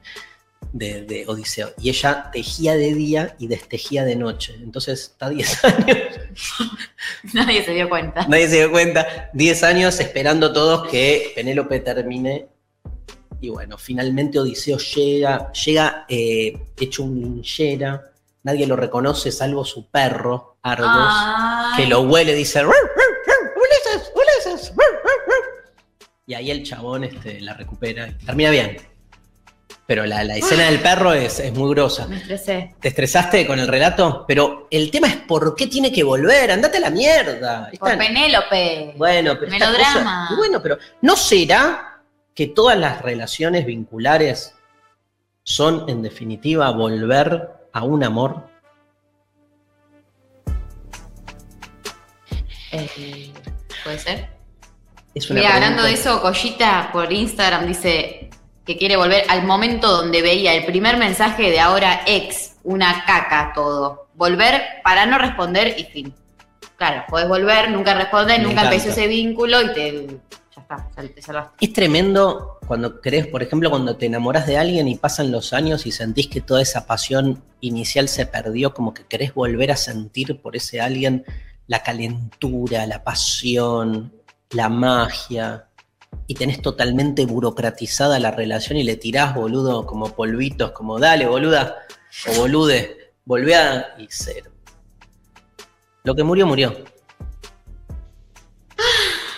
de, de Odiseo. Y ella tejía de día y destejía de noche. Entonces está 10 años, Nadie se dio cuenta. nadie se dio cuenta, 10 años esperando todos que Penélope termine. Y bueno, finalmente Odiseo llega, llega eh, hecho un linchera, nadie lo reconoce salvo su perro, Argos, Ay. que lo huele y dice, "Rur, y ahí el chabón este, la recupera y termina bien. Pero la, la escena del perro es, es muy grosa. Me estresé. ¿Te estresaste con el relato? Pero el tema es por qué tiene que volver. Andate a la mierda. Por Penélope. bueno, pero esta Melodrama. cosa- bueno, pero ¿no será que todas las relaciones vinculares son, en definitiva, volver a un amor? Eh, ¿Puede ser? Es una Mira, hablando de eso, Collita por Instagram dice que quiere volver al momento donde veía el primer mensaje de ahora ex, una caca todo. Volver para no responder y fin. Claro, podés volver, nunca responder, Me nunca encanta. empezó ese vínculo y te. Ya está, te salvaste. Es tremendo cuando crees, por ejemplo, cuando te enamoras de alguien y pasan los años y sentís que toda esa pasión inicial se perdió, como que querés volver a sentir por ese alguien la calentura, la pasión, la magia. y tenés totalmente burocratizada la relación y le tirás, boludo, como polvitos, como dale, boluda, o bolude, volvé a. y cero. Lo que murió, murió.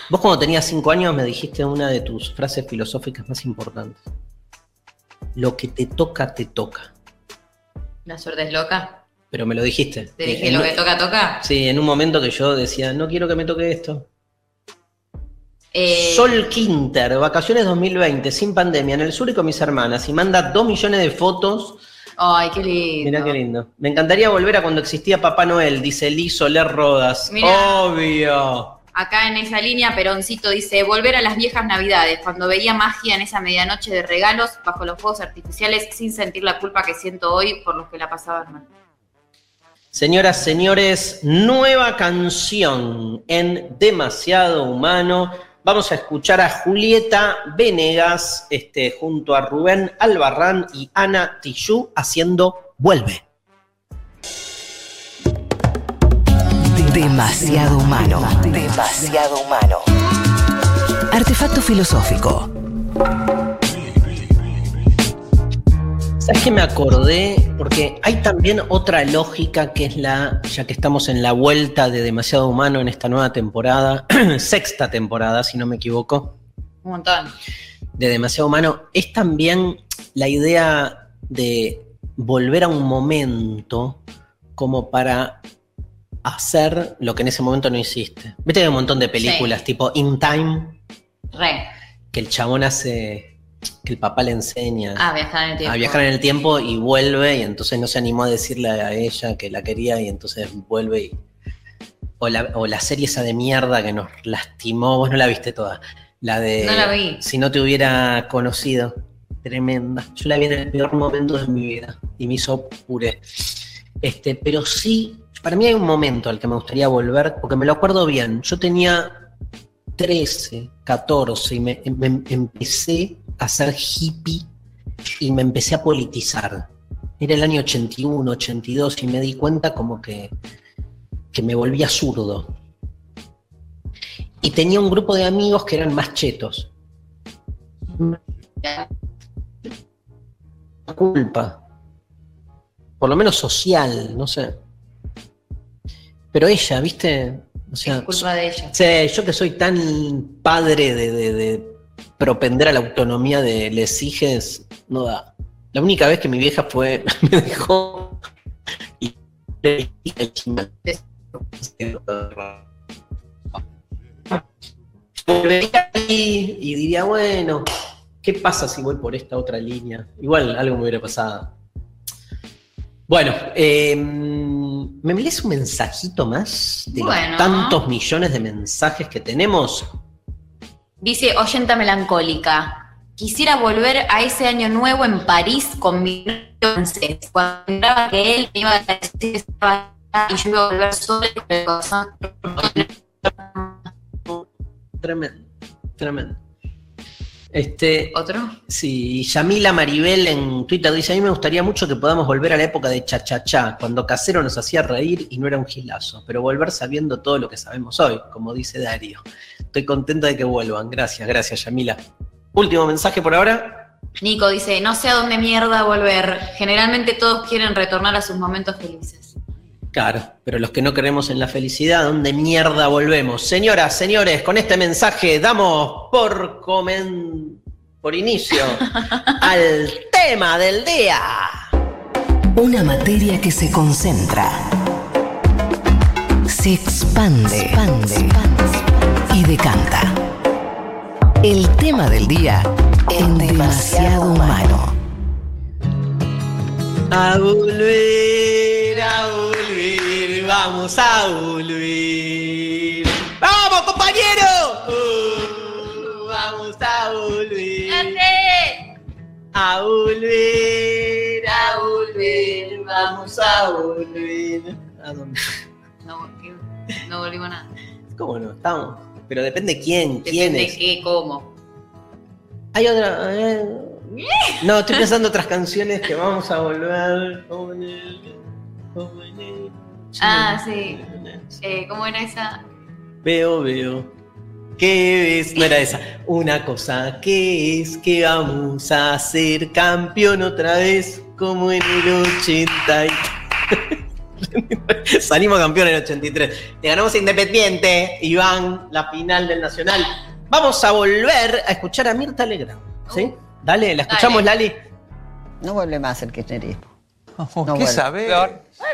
Vos cuando tenías cinco años me dijiste una de tus frases filosóficas más importantes. Lo que te toca, te toca. La suerte es loca. Pero me lo dijiste. Te dije, En- lo que toca, toca. Sí, en un momento que yo decía, no quiero que me toque esto. Eh, Sol Quinter, vacaciones 2020, sin pandemia, en el sur y con mis hermanas, y manda dos millones de fotos. Ay, qué lindo. Mirá qué lindo. Me encantaría volver a cuando existía Papá Noel, dice Liz Soler Rodas. Mirá. Obvio. Acá en esa línea, Peroncito dice, volver a las viejas navidades, cuando veía magia en esa medianoche de regalos bajo los fuegos artificiales sin sentir la culpa que siento hoy por los que la pasaban mal. Señoras, señores, nueva canción en Demasiado Humano. Vamos a escuchar a Julieta Venegas este, junto a Rubén Albarrán y Ana Tijoux haciendo Vuelve. Demasiado humano. Demasiado humano. Artefacto filosófico. ¿Sabes qué me acordé? Porque hay también otra lógica que es la, ya que estamos en la vuelta de Demasiado Humano en esta nueva temporada, sexta temporada, si no me equivoco, Un montón. de Demasiado Humano, es también la idea de volver a un momento como para hacer lo que en ese momento no hiciste. Viste que hay un montón de películas tipo In Time, Re. que el chabón hace, que el papá le enseña. Ah, viajar en el tiempo. a viajar en el tiempo y vuelve y entonces no se animó a decirle a ella que la quería y entonces vuelve y... O la, o la serie esa de mierda que nos lastimó, vos no la viste toda. La de... No la vi. Si no te hubiera conocido. Tremenda. Yo la vi en el peor momento de mi vida y me hizo puré. Este, pero sí, para mí hay un momento al que me gustaría volver, porque me lo acuerdo bien. Yo tenía 13, 14 y me, me- empecé a ser hippie y me empecé a politizar. Era el año 81, 82 y me di cuenta como que, que me volvía zurdo. Y tenía un grupo de amigos que eran más chetos. Culpa. Por lo menos social, no sé. Pero ella, ¿viste? O sea, Es culpa de ella. Sí, yo que soy tan padre de, de- de propender a la autonomía de les hijes, no da. La única vez que mi vieja fue, me dejó y le dije y diría, bueno, ¿qué pasa si voy por esta otra línea? Igual algo me hubiera pasado. Bueno, eh, ¿me lees un mensajito más de Bueno. los tantos millones de mensajes que tenemos? Dice oyenta melancólica. Quisiera volver a ese año nuevo en París con mi francés. Cuando miraba que él me iba a decir que estaba y yo iba a volver sola y con el corazón Tremendo, tremendo. Este, ¿Otro? sí, Yamila Maribel en Twitter dice, a mí me gustaría mucho que podamos volver a la época de cha-cha-cha, cuando Casero nos hacía reír y no era un gilazo, pero volver sabiendo todo lo que sabemos hoy, como dice Dario. Estoy contento de que vuelvan. Gracias, gracias, Yamila. Último mensaje por ahora. Nico dice, no sé a dónde mierda volver. Generalmente todos quieren retornar a sus momentos felices. Claro, pero los que no creemos en la felicidad, ¿dónde mierda volvemos? Señoras, señores, con este mensaje damos por comen... por inicio al tema del día. Una materia que se concentra, se expande, expande y decanta. El tema del día en demasiado humano. A volver, vamos a volver. ¡Vamos, compañero! Uh, vamos a volver. A volver, a volver, vamos a volver. ¿A dónde? No, no volvimos a nada. ¿Cómo no? Estamos. Pero depende quién, quién Depende es. qué, cómo. Hay otra. eh, No, estoy pensando otras canciones que vamos a volver. Ah, sí. Eh, ¿Cómo era esa? Veo, veo. ¿Qué es? No era esa. Una cosa que es que vamos a ser campeón otra vez como en el 80. y- Salimos campeón en el 83. Le ganamos Independiente, Iván, la final del Nacional. Vamos a volver a escuchar a Mirta Legrand. ¿Sí? Dale, ¿la escuchamos, Dale. Lali? No vuelve más el kirchnerismo. ¿Qué No,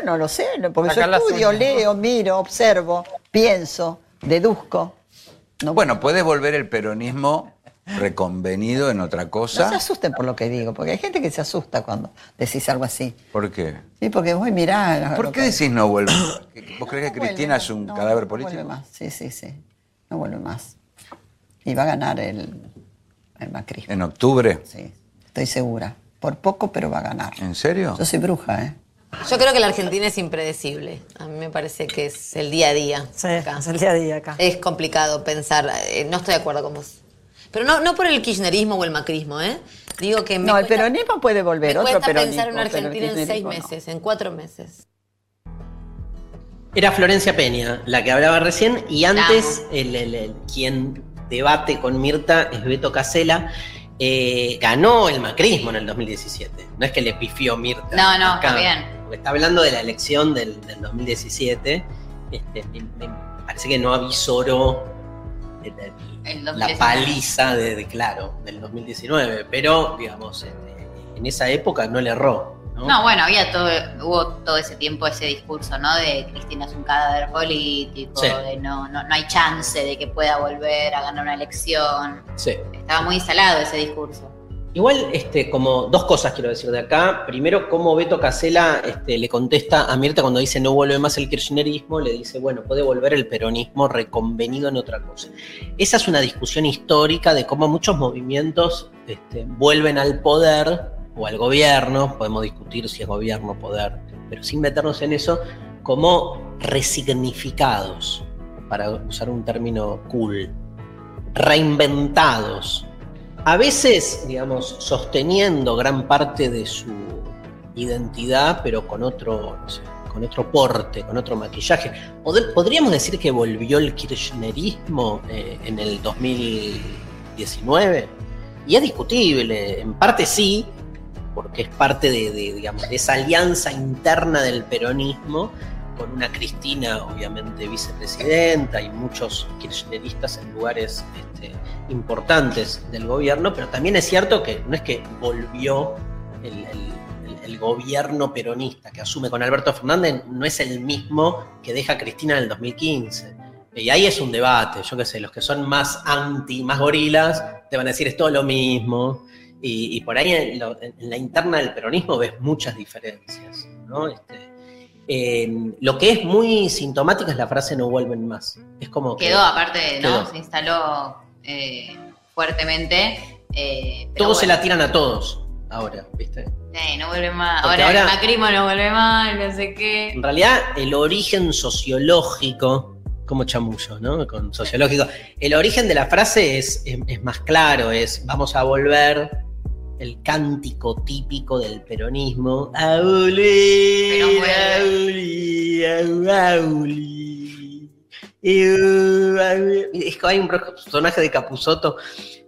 bueno. sabés? Bueno, lo sé, no, porque Sacar yo estudio, uñas. leo, miro, observo, pienso, deduzco. No, Bueno, puede volver el peronismo reconvenido en otra no se cosa. asusten por lo que digo, porque hay gente que se asusta cuando decís algo así. ¿Por qué? Sí, porque voy a mirar. ¿Por qué que- decís no vuelve? ¿Vos crees que No Cristina vuelve, es un no, cadáver no político? vuelve más, sí, sí, sí. No vuelve más. Y va a ganar el, el macrismo. ¿En octubre? Sí, estoy segura. Por poco, pero va a ganar. ¿En serio? Yo soy bruja, ¿eh? Yo creo que la Argentina es impredecible. A mí me parece que es el día a día. Sí, acá. es el día a día acá. Es complicado pensar. eh, no estoy de acuerdo con vos. Pero no, no por el kirchnerismo o el macrismo, ¿eh? Digo que me No, el cuesta- peronismo puede volver, me otro cuesta peronismo. pensar en una el Argentina en seis no. meses, en cuatro meses. Era Florencia Peña, la que hablaba recién, y antes el, el- el- quien debate con Mirta es Beto Casela. Eh, ganó el macrismo en el 2017. No es que le pifió Mirta. No, no, acá, está bien. Porque está hablando de la elección del, del 2017. Este, me, me parece que no El la 2019. paliza de, de, claro, del 2019. Pero, digamos, este, en esa época no le erró. ¿no? No, bueno, había todo, hubo todo ese tiempo ese discurso, ¿no? De Cristina es un cadáver político, Sí. de no, no, no hay chance de que pueda volver a ganar una elección. Sí. Estaba muy instalado ese discurso. Igual, este, como dos cosas quiero decir de acá. Primero, cómo Beto Casela este, le contesta a Mirta cuando dice no vuelve más el kirchnerismo, le dice, bueno, puede volver el peronismo reconvenido en otra cosa. Esa es una discusión histórica de cómo muchos movimientos este, vuelven al poder o al gobierno, podemos discutir si es gobierno o poder, pero sin meternos en eso, como resignificados, para usar un término cool, reinventados a veces, digamos, sosteniendo gran parte de su identidad, pero con otro, con otro porte, con otro maquillaje. Pod- Podríamos decir que volvió el kirchnerismo eh, en el 2019, y es discutible, en parte sí, porque es parte de, digamos, de esa alianza interna del peronismo, con una Cristina, obviamente, vicepresidenta, y muchos kirchneristas en lugares este, importantes del gobierno, pero también es cierto que no es que volvió el, gobierno peronista que asume con Alberto Fernández, no es el mismo que deja Cristina en el 2015. Y ahí es un debate, yo qué sé, los que son más anti, más gorilas, te van a decir es todo lo mismo. Y, por ahí en la interna del peronismo ves muchas diferencias. ¿no? Este, eh, lo que es muy sintomático es la frase no vuelven más. Es como que Quedó, aparte, ¿no? Quedó. Se instaló eh, fuertemente. eh, todos se la tiran a todos ahora, ¿viste? Eh, no vuelve más. Ahora, ahora- el macrismo no vuelve más, no sé qué. En realidad, el origen sociológico, como chamullo, ¿no? Con sociológico, el origen de la frase es, es, es más claro, es vamos a volver el cántico típico del peronismo. A volver, Pero a vuelve. volver, a volver. Eu, a volver. Es que hay un personaje de Capuzoto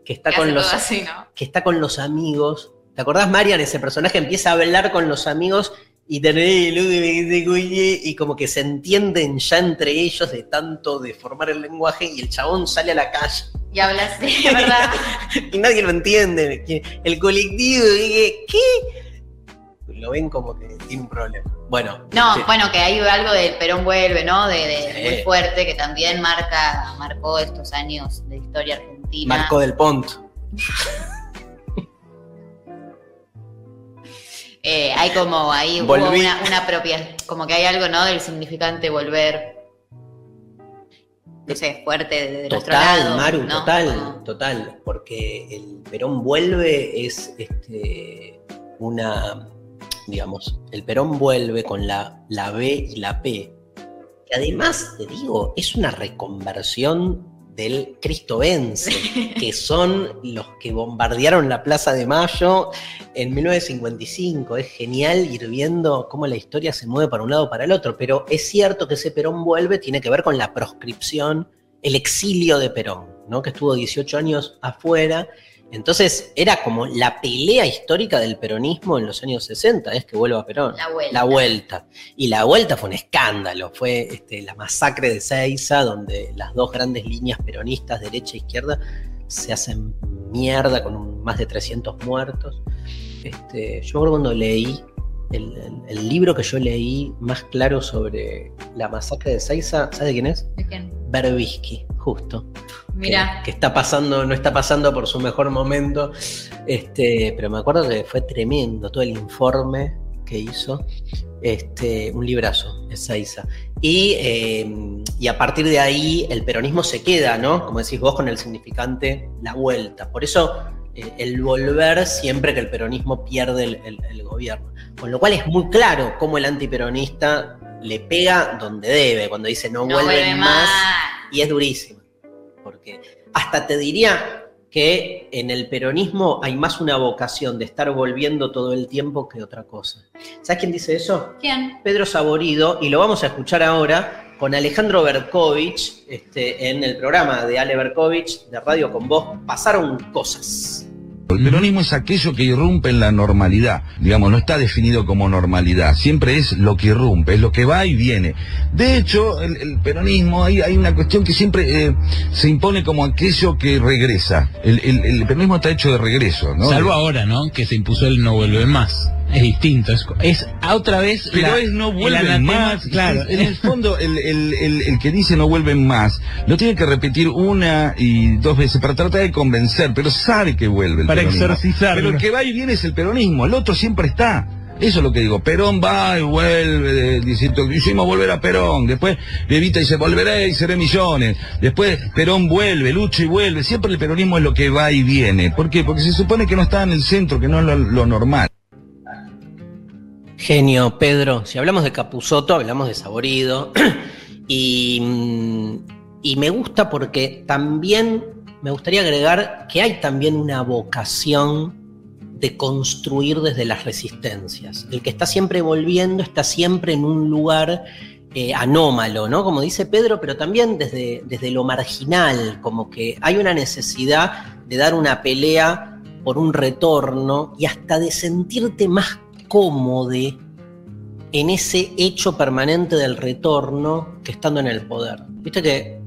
que está Que con los todo así, ¿no? que está con los amigos. ¿Te acordás, Marian? Ese personaje empieza a hablar con los amigos y tener y como que se entienden ya entre ellos de tanto de formar el lenguaje y el chabón sale a la calle Y habla así, ¿verdad? y nadie lo entiende. El colectivo, y que, ¿qué? Lo ven como que tiene un problema. Bueno, No, sí. bueno, que hay algo del Perón vuelve, ¿no? De, de- Sí. muy fuerte, que también marca, marcó estos años de historia argentina. Marco del Pont. Eh, hay como ahí una, una propia, como que hay algo, ¿no? Del significante volver, no sé, fuerte de, nuestro Total, lado. Maru, ¿no? total, total. Porque el Perón vuelve es este, una, digamos, el Perón vuelve con la, la B y la P. Que además, te digo, es una reconversión del Cristo Vence, que son los que bombardearon la Plaza de Mayo en 1955. Es genial ir viendo cómo la historia se mueve para un lado para el otro, pero es cierto que ese Perón vuelve tiene que ver con la proscripción, el exilio de Perón. ¿no? Que estuvo 18 años afuera. Entonces era como la pelea histórica del peronismo en los años 60, es que vuelva Perón. La vuelta. La vuelta. Y la vuelta fue un escándalo, fue este, la masacre de Seiza, donde las dos grandes líneas peronistas, derecha e izquierda, se hacen mierda con un- más de 300 muertos. Este, yo recuerdo cuando leí el, el- el libro que yo leí más claro sobre la masacre de Seiza, ¿sabe de quién es? ¿De quién? Berbisky, justo. Mira, Que, que está pasando, no está pasando por su mejor momento. Este, pero me acuerdo que fue tremendo todo el informe que hizo. Este, un librazo, Ezeiza. Y, eh, y a partir de ahí el peronismo se queda, ¿no? Como decís vos, con el significante la vuelta. Por eso eh, el volver siempre que el peronismo pierde el, el- el gobierno. Con lo cual es muy claro cómo el antiperonista le pega donde debe, cuando dice no, no vuelven vuelve más. más. Y es durísima. Porque hasta te diría que en el peronismo hay más una vocación de estar volviendo todo el tiempo que otra cosa. ¿Sabes quién dice eso? ¿Quién? Pedro Saborido, y lo vamos a escuchar ahora con Alejandro Berkovich, este, en el programa de Ale Berkovich de Radio con Vos, pasaron cosas. El peronismo es aquello que irrumpe en la normalidad, digamos, no está definido como normalidad, siempre es lo que irrumpe, es lo que va y viene. De hecho, el, el peronismo, hay, hay una cuestión que siempre eh, se impone como aquello que regresa. El, el- el peronismo está hecho de regreso, ¿no? Salvo ahora, ¿no? Que se impuso el no vuelve más. Es distinto, es, es otra vez. Pero la- es no el vuelven más. Claro, En el fondo, el, el- el- el que dice no vuelven más, lo tiene que repetir una y dos veces para tratar de convencer, pero sabe que vuelve el Para peronismo. Pero el que va y viene es el peronismo, el otro siempre está. Eso es lo que digo. Perón va y vuelve, diciendo, hicimos volver a Perón. Después Levita dice, volveré y seré millones. Después Perón vuelve, lucha y vuelve. Siempre el peronismo es lo que va y viene. ¿Por qué? Porque se supone que no está en el centro, que no es lo, lo normal. Genio, Pedro. Si hablamos de Capuzoto, hablamos de Saborido. y, mm, y me gusta porque también me gustaría agregar que hay también una vocación de construir desde las resistencias. El que está siempre volviendo está siempre en un lugar eh, anómalo, ¿no? Como dice Pedro, pero también desde, desde lo marginal, como que hay una necesidad de dar una pelea por un retorno y hasta de sentirte más cómodo en ese hecho permanente del retorno que estando en el poder. Viste que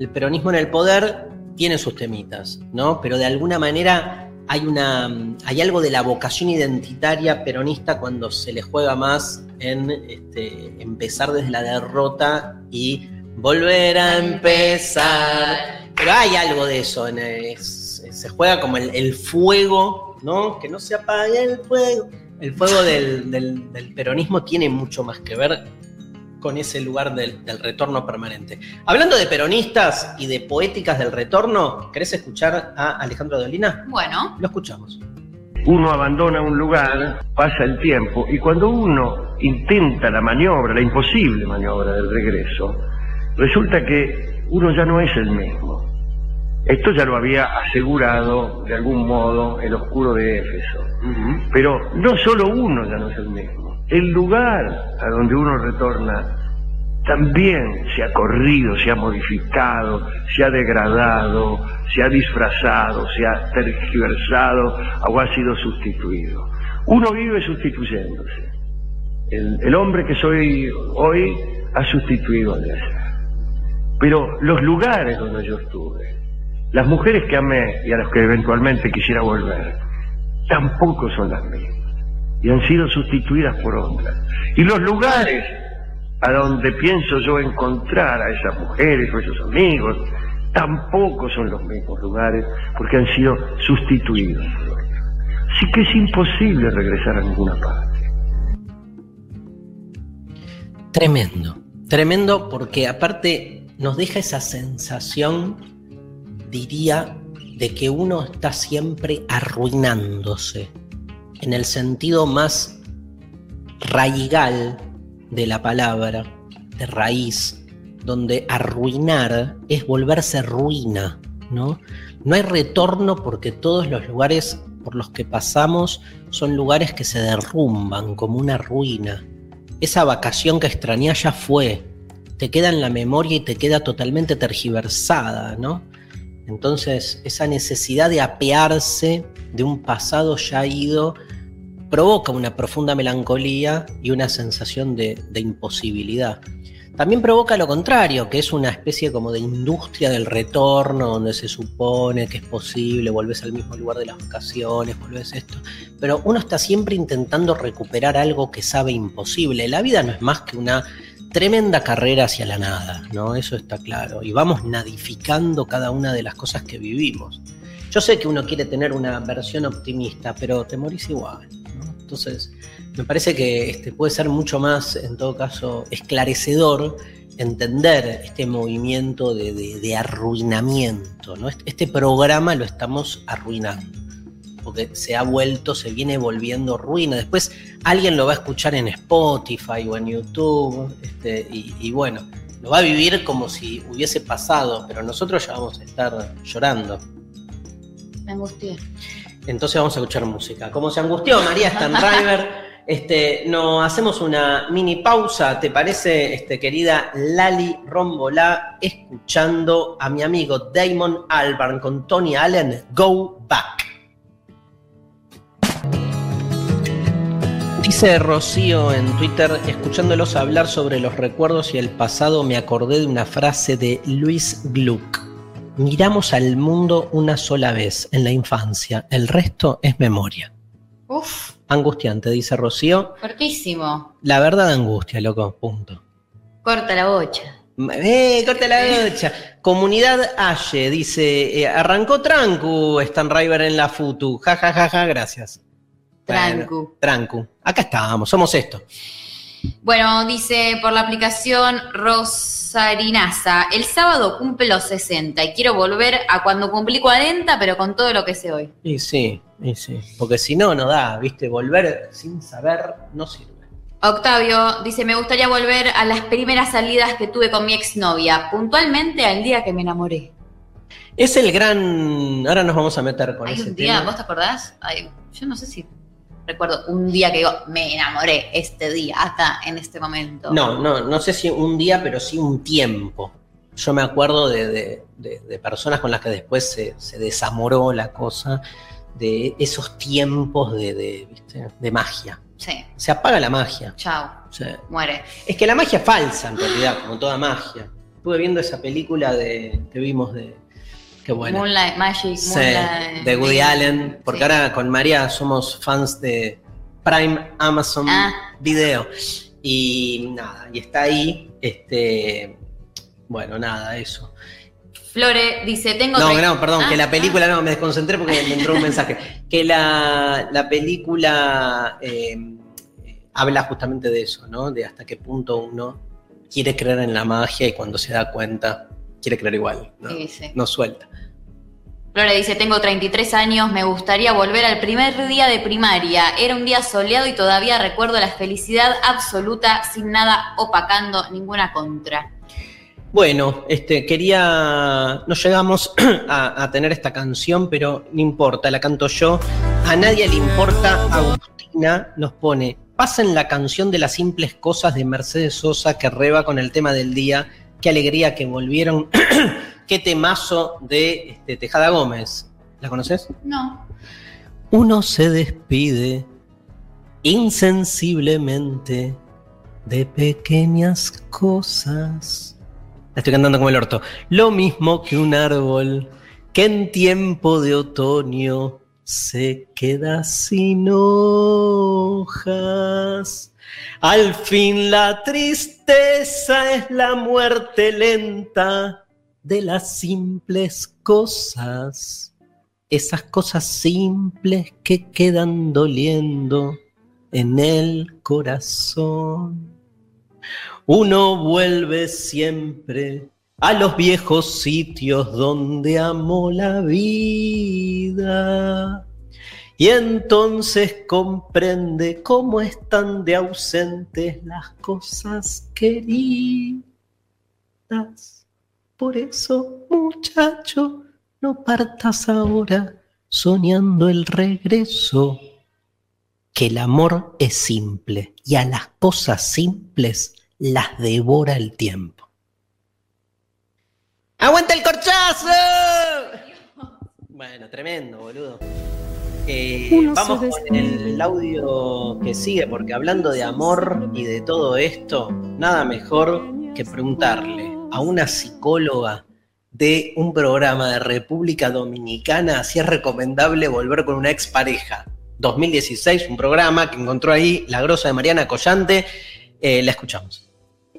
el peronismo en el poder tiene sus temitas, ¿no? Pero de alguna manera hay una hay algo de la vocación identitaria peronista cuando se le juega más en este, empezar desde la derrota y volver a empezar. Pero hay algo de eso, se juega como el, el fuego, ¿no? Que no se apague el fuego. El fuego del, del- del peronismo tiene mucho más que ver con ese lugar del, del retorno permanente. Hablando de peronistas y de poéticas del retorno, ¿querés escuchar a Alejandro Dolina? Bueno, Lo escuchamos. Uno abandona un lugar, pasa el tiempo, y cuando uno intenta la maniobra, la imposible maniobra del regreso, resulta que uno ya no es el mismo. Esto ya lo había asegurado de algún modo el oscuro de Éfeso. Pero no solo uno ya no es el mismo. El lugar a donde uno retorna también se ha corrido, se ha modificado, se ha degradado, se ha disfrazado, se ha tergiversado o ha sido sustituido. Uno vive sustituyéndose. El, el hombre que soy hoy ha sustituido al ayer. Pero los lugares donde yo estuve, las mujeres que amé y a las que eventualmente quisiera volver, tampoco son las mismas. Y han sido sustituidas por otras. Y los lugares a donde pienso yo encontrar a esas mujeres o esos amigos, tampoco son los mismos lugares porque han sido sustituidos. Así que es imposible regresar a ninguna parte. Tremendo, tremendo porque aparte nos deja esa sensación, diría, de que uno está siempre arruinándose, en el sentido más raigal de la palabra, de raíz, donde arruinar es volverse ruina, ¿no? No hay retorno porque todos los lugares por los que pasamos son lugares que se derrumban como una ruina. Esa vacación que extrañás ya fue, te queda en la memoria y te queda totalmente tergiversada, ¿no? Entonces, esa necesidad de apearse de un pasado ya ido provoca una profunda melancolía y una sensación de, imposibilidad. También provoca lo contrario, que es una especie como de industria del retorno, donde se supone que es posible, volvés al mismo lugar de las vacaciones, volvés esto. Pero uno está siempre intentando recuperar algo que sabe imposible. La vida no es más que una tremenda carrera hacia la nada, ¿no? Eso está claro. Y vamos nadificando cada una de las cosas que vivimos. Yo sé que uno quiere tener una versión optimista, pero te morís igual, ¿no? Entonces, me parece que este, puede ser mucho más, en todo caso, esclarecedor entender este movimiento de, arruinamiento. ¿no? Este- Este programa lo estamos arruinando, porque se ha vuelto, se viene volviendo ruina. Después alguien lo va a escuchar en Spotify o en YouTube, este, y, y bueno, lo va a vivir como si hubiese pasado, pero nosotros ya vamos a estar llorando. Me angustié. Entonces vamos a escuchar música. Como se angustió María Stanriver, este, nos hacemos una mini pausa, ¿te parece, este, querida Lali Rombolá, escuchando a mi amigo Damon Albarn con Tony Allen, Go Back? Dice Rocío en Twitter, escuchándolos hablar sobre los recuerdos y el pasado, me acordé de una frase de Luis Gluck. Miramos al mundo una sola vez en la infancia, el resto es memoria. Uf, Angustiante, dice Rocío. fuertísimo. La verdad angustia, loco, punto. Corta la bocha. ¡Eh, corta la bocha! Comunidad Aye dice, eh, arrancó Trancu, Stan River en la Futu. Ja, ja, ja, ja, gracias. Trancu. Trancu. Acá estamos, somos esto. Bueno, dice por la aplicación Rosarinaza, el sábado cumple los 60 y quiero volver a cuando cumplí 40, pero con todo lo que sé hoy. Y sí, y sí. Porque si no, no da, ¿viste? Volver sin saber no sirve. Octavio dice, me gustaría volver a las primeras salidas que tuve con mi exnovia, puntualmente al día que me enamoré. Es el gran. Ahora nos vamos a meter con Hay ese un día, tema. ¿vos te acordás? Ay, yo no sé si recuerdo un día que digo, me enamoré este día, acá, en este momento. No, no, no sé si un día, pero sí un tiempo. Yo me acuerdo de, de- de- de personas con las que después se, se desamoró la cosa, de esos tiempos de, de, ¿viste? de magia. Sí, Se apaga la magia. chao, sea, muere. es que la magia es falsa en realidad, como toda magia. Estuve viendo esa película de, que vimos de. Qué buena. Moonlight Magic, Sí, Moonlight. de Woody Allen, porque Sí. ahora con María somos fans de Prime Amazon Ah. Video. Y nada, y está ahí, este, bueno, nada, eso. Flore dice, tengo... No, no, perdón, Ah, que la película, no, me desconcentré porque me entró un mensaje. Que la, la película eh, habla justamente de eso, ¿no? De hasta qué punto uno quiere creer en la magia y cuando se da cuenta, quiere creer igual, ¿no? Sí, sí. No suelta. Flore dice, tengo 33 años, me gustaría volver al primer día de primaria. Era un día soleado y todavía recuerdo la felicidad absoluta, sin nada opacando, ninguna contra. Bueno, este, quería. No llegamos a, a tener esta canción, pero no importa, la canto yo. A nadie le importa. Agustina nos pone. Pasen la canción de las simples cosas de Mercedes Sosa que reba con el tema del día. Qué alegría que volvieron. Qué temazo de este, Tejada Gómez. ¿La conoces? No. Uno se despide insensiblemente de pequeñas cosas. La estoy cantando como el orto. Lo mismo que un árbol que en tiempo de otoño se queda sin hojas. Al fin la tristeza es la muerte lenta de las simples cosas esas cosas simples que quedan doliendo en el corazón. Uno vuelve siempre a los viejos sitios donde amó la vida. Y entonces comprende cómo están de ausentes las cosas queridas. Por eso, muchacho, no partas ahora soñando el regreso. Que el amor es simple y a las cosas simples las devora el tiempo. ¡Aguanta el corchazo! Bueno, tremendo, boludo. Eh, vamos con el audio que sigue, porque hablando de amor y de todo esto, nada mejor que preguntarle a una psicóloga de un programa de República Dominicana si es recomendable volver con una expareja. 2016, un programa que encontró ahí la grosa de Mariana Collante. Eh, la escuchamos.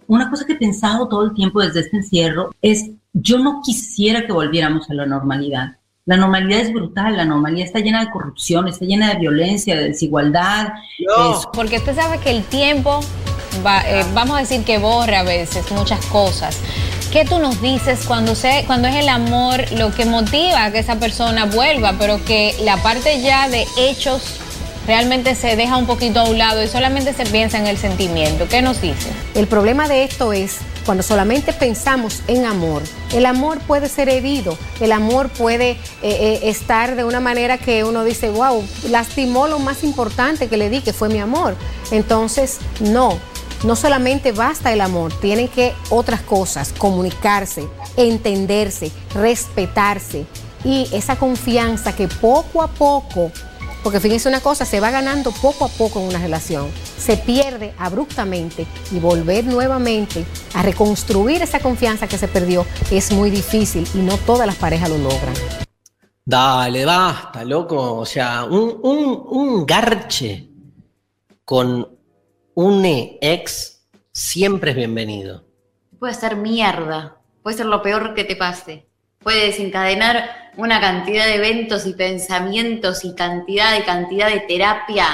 Una cosa que he pensado todo el tiempo desde este encierro es, yo no quisiera que volviéramos a la normalidad. La normalidad es brutal, la normalidad está llena de corrupción, está llena de violencia, de desigualdad. Es- Porque usted sabe que el tiempo, va- eh, vamos a decir que borra a veces muchas cosas. ¿Qué tú nos dices cuando, se, cuando es el amor lo que motiva a que esa persona vuelva, pero que la parte ya de hechos realmente se deja un poquito a un lado y solamente se piensa en el sentimiento? ¿Qué nos dice? El problema de esto es cuando solamente pensamos en amor. El amor puede ser herido, el amor puede eh, eh, estar de una manera que uno dice, wow, lastimó lo más importante que le di, que fue mi amor. Entonces, no, no solamente basta el amor, tienen que otras cosas, comunicarse, entenderse, respetarse y esa confianza que poco a poco porque fíjense una cosa, se va ganando poco a poco en una relación, se pierde abruptamente y volver nuevamente a reconstruir esa confianza que se perdió es muy difícil y no todas las parejas lo logran. Dale, basta, loco. O sea, un, un- un garche con un ex siempre es bienvenido. Puede ser mierda, puede ser lo peor que te pase. Puede desencadenar una cantidad de eventos y pensamientos y cantidad de cantidad de terapia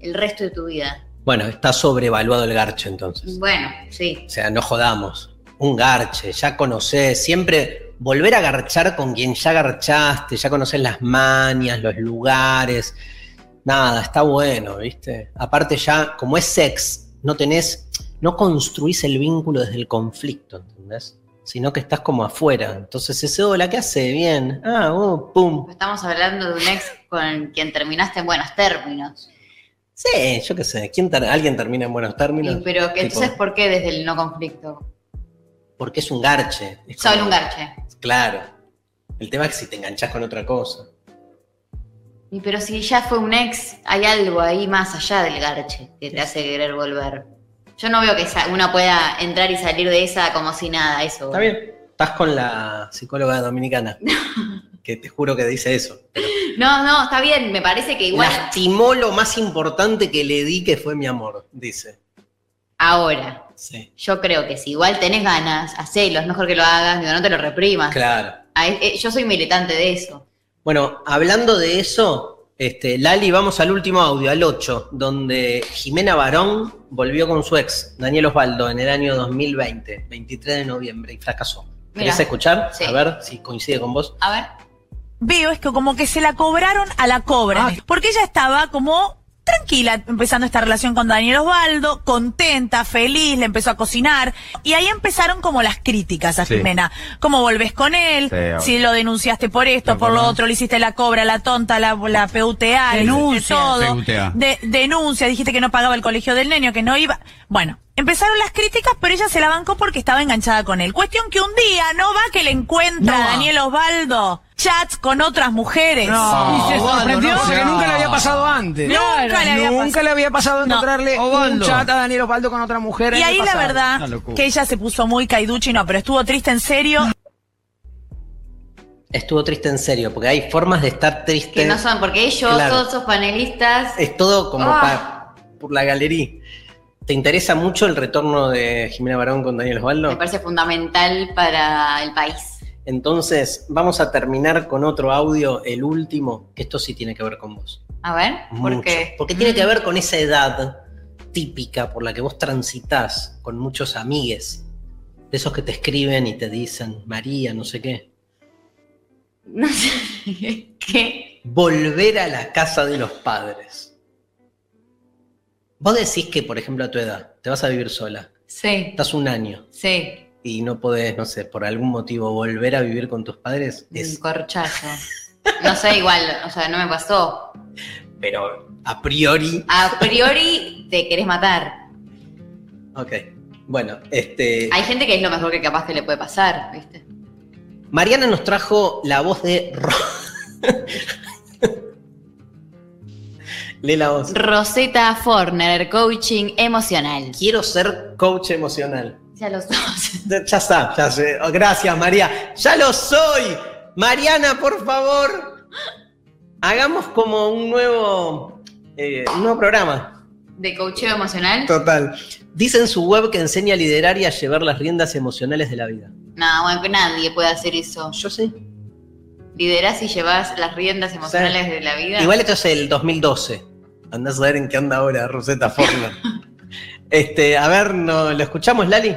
el resto de tu vida. Bueno, está sobrevaluado el garche entonces. Bueno, sí. O sea, no jodamos. Un garche, ya conocés, siempre volver a garchar con quien ya garchaste, ya conoces las mañas, los lugares. Nada, está bueno, ¿viste? Aparte ya, como es sex, no tenés, no construís el vínculo desde el conflicto, ¿entendés? Sino que estás como afuera. Entonces ese hola, ¿qué hace? Bien. Ah, oh, pum. Estamos hablando de un ex con quien terminaste en buenos términos. Sí, yo qué sé. ¿Quién ter- ¿Alguien termina en buenos términos? Y- pero que entonces, ¿por qué desde el no conflicto? Porque es un garche. Es Solo como- un garche. Claro. El tema es que si te enganchás con otra cosa. Y pero si ya fue un ex, hay algo ahí más allá del garche que te hace querer volver. Yo no veo que uno pueda entrar y salir de esa como si nada, eso. Está bien. Estás con la psicóloga dominicana. que te juro que dice eso. No, no, está bien, me parece que igual Lastimó lo más importante que le di, que fue mi amor, dice. ahora. Sí. Yo creo que si igual tenés ganas, hacelo, es mejor que lo hagas, digo, no te lo reprimas. Claro. Eh, Yo soy militante de eso. Bueno, hablando de eso, este, Lali, vamos al último audio, al 8, donde Jimena Barón volvió con su ex, Daniel Osvaldo, en el año 2020, 23 de noviembre, y fracasó. ¿Querés escuchar? Sí. A ver si coincide con vos. A ver. Veo es que como que se la cobraron a la cobra. Porque ella estaba como tranquila empezando esta relación con Daniel Osvaldo, contenta, feliz, le empezó a cocinar. Y ahí empezaron como las críticas a Sí. Jimena. ¿Cómo volvés con él? Sí, si lo denunciaste por esto, por lo otro, le hiciste la cobra, la tonta, la, la PUTA, Denuncia. todo. PUTA. De- denuncia, dijiste que no pagaba el colegio del niño, que no iba. Bueno, empezaron las críticas, pero ella se la bancó porque estaba enganchada con él. Cuestión que un día no va que le encuentra No. a Daniel Osvaldo chats con otras mujeres. No, y se sorprendió porque nunca le había pasado antes. Nunca le había Nunca pasado. le había pasado No. encontrarle un chat a Daniel Osvaldo con otra mujer. Y ahí la verdad que ella se puso muy caiduchi, no, pero estuvo triste en serio. Estuvo triste en serio, porque hay formas de estar triste. Que no son, porque ellos, Claro. todos esos panelistas. Es todo como Ah. pa- por la galería. ¿Te interesa mucho el retorno de Jimena Barón con Daniel Osvaldo? Me parece fundamental para el país. Entonces, vamos a terminar con otro audio, el último, que esto sí tiene que ver con vos. A ver, ¿por Mucho. qué? Porque tiene que ver con esa edad típica por la que vos transitas con muchos amigues. De esos que te escriben y te dicen, María, no sé qué. No sé. ¿Qué? Volver a la casa de los padres. Vos decís que, por ejemplo, a tu edad, te vas a vivir sola. Sí, Estás un año sí. y no podés, no sé, por algún motivo volver a vivir con tus padres. Es, Un corchazo. No sé, igual, o sea, no me pasó. pero a priori. A priori te querés matar. Ok. Bueno, este. Hay gente que es lo mejor que capaz que le puede pasar, ¿viste? Mariana nos trajo la voz de. Ro- Lee la voz. Rosetta Forner, coaching emocional. Quiero ser coach emocional. Ya lo sos. Ya está, ya sé. Oh, Gracias, María. ¡Ya lo soy! Mariana, por favor. Hagamos como un nuevo, eh, un nuevo programa. ¿De coaching emocional? Total. Dice en su web que enseña a liderar y a llevar las riendas emocionales de la vida. No, bueno, que nadie puede hacer eso. Yo sí. Liderás y llevas las riendas emocionales de la vida. Igual esto es el 2012. Andás a ver en qué anda ahora Rosetta Forner. este, a ver, ¿no, ¿lo escuchamos, Lali?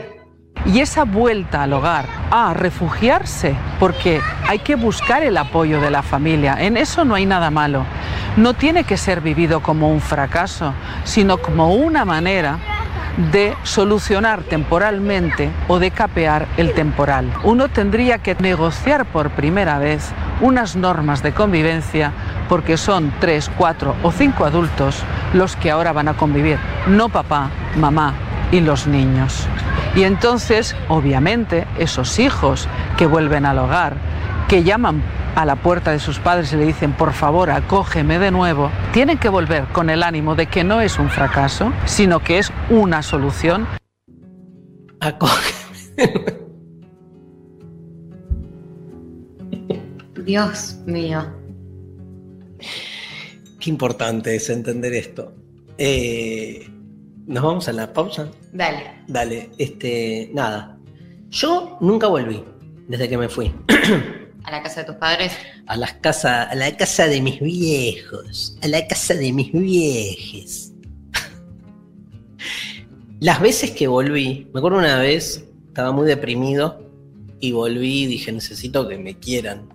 Y esa vuelta al hogar, a refugiarse, porque hay que buscar el apoyo de la familia. En eso no hay nada malo. No tiene que ser vivido como un fracaso, sino como una manera de solucionar temporalmente o de capear el temporal. Uno tendría que negociar por primera vez unas normas de convivencia porque son tres, cuatro o cinco adultos los que ahora van a convivir, no papá, mamá y los niños. Y entonces, obviamente, esos hijos que vuelven al hogar, que llaman a la puerta de sus padres y le dicen, por favor, acógeme de nuevo, tienen que volver con el ánimo de que no es un fracaso, sino que es una solución. Dios mío. Qué importante es entender esto. Eh, ¿Nos vamos a la pausa? Dale. Dale, este, nada. Yo nunca volví desde que me fui. ¿A la casa de tus padres? A las casa, a la casa de mis viejos, a la casa de mis viejes. Las veces que volví, me acuerdo una vez, estaba muy deprimido y volví y dije, necesito que me quieran.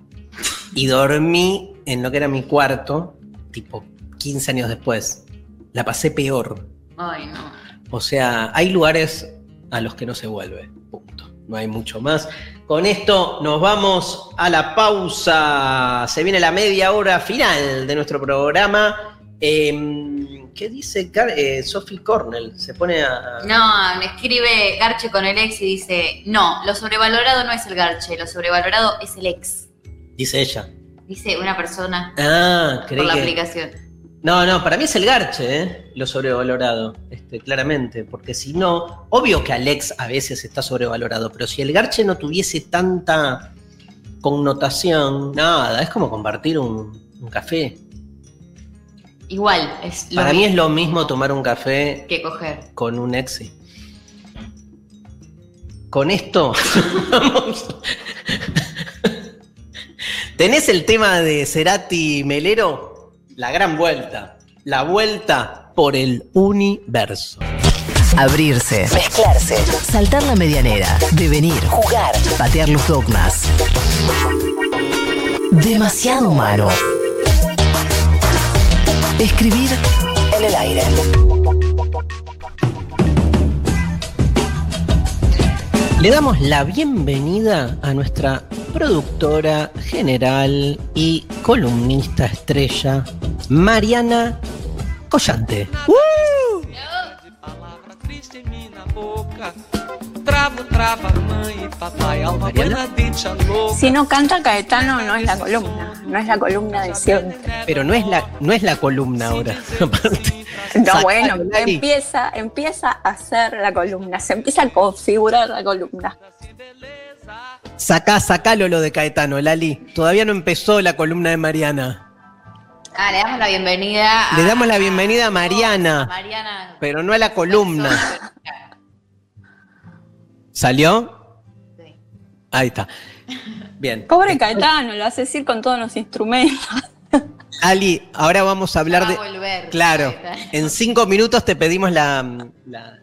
Y dormí en lo que era mi cuarto, tipo 15 años después. La pasé peor. Ay, no. O sea, hay lugares a los que no se vuelve. Punto. No hay mucho más. Con esto nos vamos a la pausa. Se viene la media hora final de nuestro programa. Em, ¿Qué dice eh, Sophie Cornell? Se pone a. No, me escribe Garche con el ex y dice, no, lo sobrevalorado no es el Garche, lo sobrevalorado es el ex. Dice ella. Dice una persona Ah, por la que- aplicación. No, no, para mí es el garche, ¿eh? lo sobrevalorado, este, claramente, porque si no, obvio que Alex a veces está sobrevalorado, pero si el garche no tuviese tanta connotación, nada, es como compartir un, un café. Igual, es lo Para mí es lo mismo tomar un café que coger. con un exi. Con esto, vamos. ¿Tenés el tema de Cerati Melero? La gran vuelta. La vuelta por el universo. Abrirse, mezclarse, saltar la medianera, devenir, jugar, patear los dogmas. Demasiado humano. Escribir en el aire. Le damos la bienvenida a nuestra productora general y columnista estrella, Mariana Collante. Si no canta Caetano, no es la columna, no es la columna de siempre. Pero no es la, no es la columna ahora. No, bueno, empieza, empieza a hacer la columna, se empieza a configurar la columna. Sacá, sacalo lo de Caetano, Lali. Todavía no empezó la columna de Mariana. Ah, le damos la bienvenida a Le damos la bienvenida a Mariana, Mariana. pero no a la columna. ¿Salió? Ahí está. Bien. Pobre Caetano, lo hace decir con todos los instrumentos. Ali, ahora vamos a hablar Va a de. volver, claro, Caetano. en cinco minutos te pedimos la. La,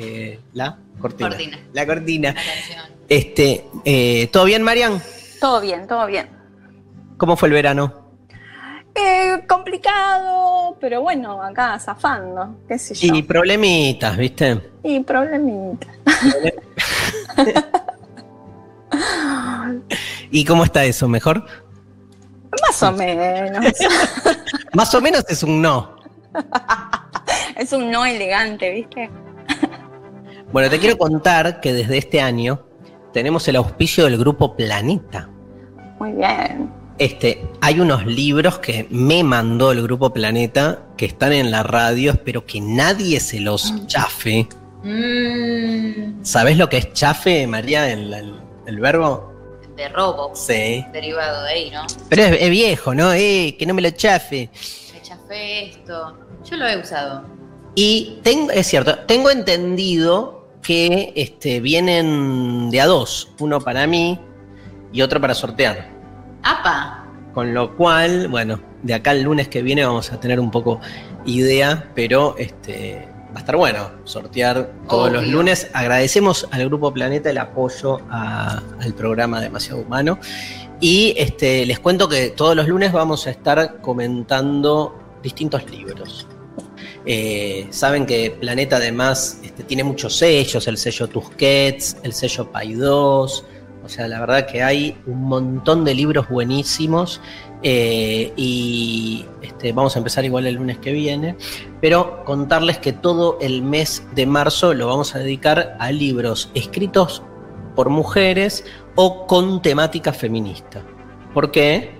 eh, la cortina. Cortina. La cortina. Este, eh, ¿Todo bien, Marian? Todo bien, todo bien. ¿Cómo fue el verano? Eh, complicado, pero bueno, acá zafando, qué sé yo. Y problemitas, ¿viste? Y problemita. ¿Y cómo está eso? ¿Mejor? Más o menos. Más o menos es un no. es un no elegante, ¿viste? Bueno, te quiero contar que desde este año tenemos el auspicio del grupo Planeta. Muy bien. Este, hay unos libros que me mandó el grupo Planeta que están en la radio, espero que nadie se los chafe. Mm, ¿Sabes lo que es chafe, María, el, el- el verbo? de robo. Sí. Derivado de ahí, ¿no? Pero es, es viejo, ¿no? Eh, que no me lo chafe. Me chafé esto. Yo lo he usado. Y tengo, es cierto, tengo entendido que este, vienen de a dos, uno para mí y otro para sortear. ¡Apa! Con lo cual, bueno, de acá el lunes que viene vamos a tener un poco idea, pero este va a estar bueno sortear todos los lunes. Agradecemos al Grupo Planeta el apoyo a- al programa Demasiado Humano. Y este, les cuento que todos los lunes vamos a estar comentando distintos libros. Eh, saben que Planeta además este, tiene muchos sellos, el sello Tusquets, el sello Paidós, o sea, la verdad que hay un montón de libros buenísimos eh, y este, vamos a empezar igual el lunes que viene, pero contarles que todo el mes de marzo lo vamos a dedicar a libros escritos por mujeres o con temática feminista. ¿Por qué?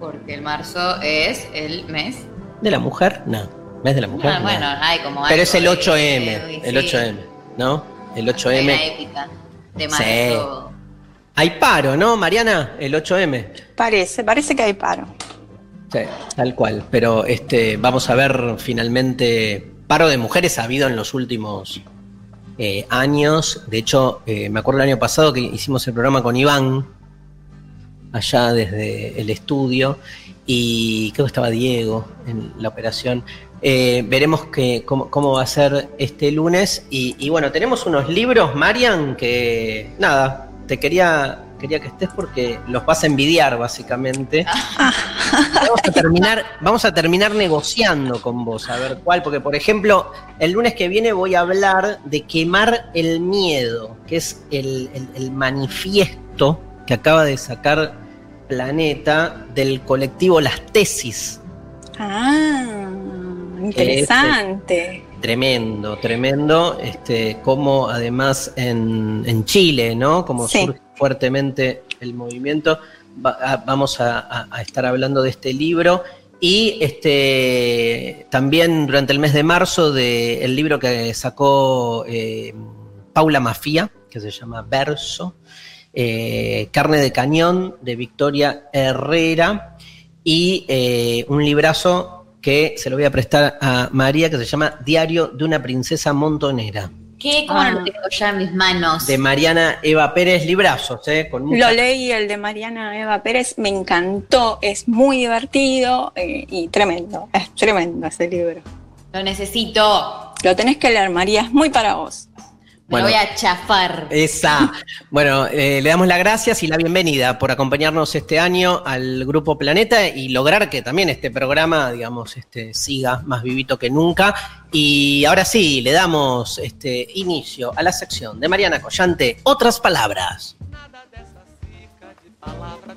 Porque el marzo es el mes. ¿De la mujer? No. ¿Mes de la mujer? Ah, No. bueno, hay como Pero algo es el de- 8M, el sí. 8M, ¿no? El Hay 8M. una épica de Sí. marzo. Hay paro, ¿no, Mariana? El 8M. Parece, parece que hay paro. Sí, tal cual. Pero este, vamos a ver finalmente paro de mujeres ha habido en los últimos eh, años. De hecho, eh, me acuerdo el año pasado que hicimos el programa con Iván, allá desde el estudio, y creo que estaba Diego en la operación. Eh, veremos que, cómo, cómo va a ser este lunes. Y, y bueno, tenemos unos libros, Marian, que nada, te quería, quería que estés porque los vas a envidiar, básicamente. vamos, a terminar, vamos a terminar negociando con vos, a ver cuál, porque por ejemplo, el lunes que viene voy a hablar de quemar el miedo, que es el, el- el manifiesto que acaba de sacar Planeta del colectivo Las Tesis. Ah, interesante. Tremendo, tremendo. Este, como además en, en Chile, ¿no? Como Sí. surge fuertemente el movimiento. Va- a- vamos a, estar hablando de este libro. Y este también durante el mes de marzo del libro que sacó eh, Paula Mafía, que se llama Verso, eh, Carne de Cañón, de Victoria Herrera, y eh, un librazo que se lo voy a prestar a María, que se llama Diario de una princesa montonera, ¿Qué? ¿Cómo no lo tengo ya en mis manos? de Mariana Eva Pérez, librazos, ¿eh? Con mucha- Lo leí, el de Mariana Eva Pérez, me encantó, es muy divertido eh, y tremendo, es tremendo ese libro. Lo necesito. Lo tenés que leer, María, es muy para vos. Me Bueno. lo voy a chafar. Esa. Bueno, eh, le damos las gracias y la bienvenida por acompañarnos este año al Grupo Planeta y lograr que también este programa, digamos, este, siga más vivito que nunca. Y ahora sí, le damos este inicio a la sección de Mariana Collante, Otras Palabras. Palavra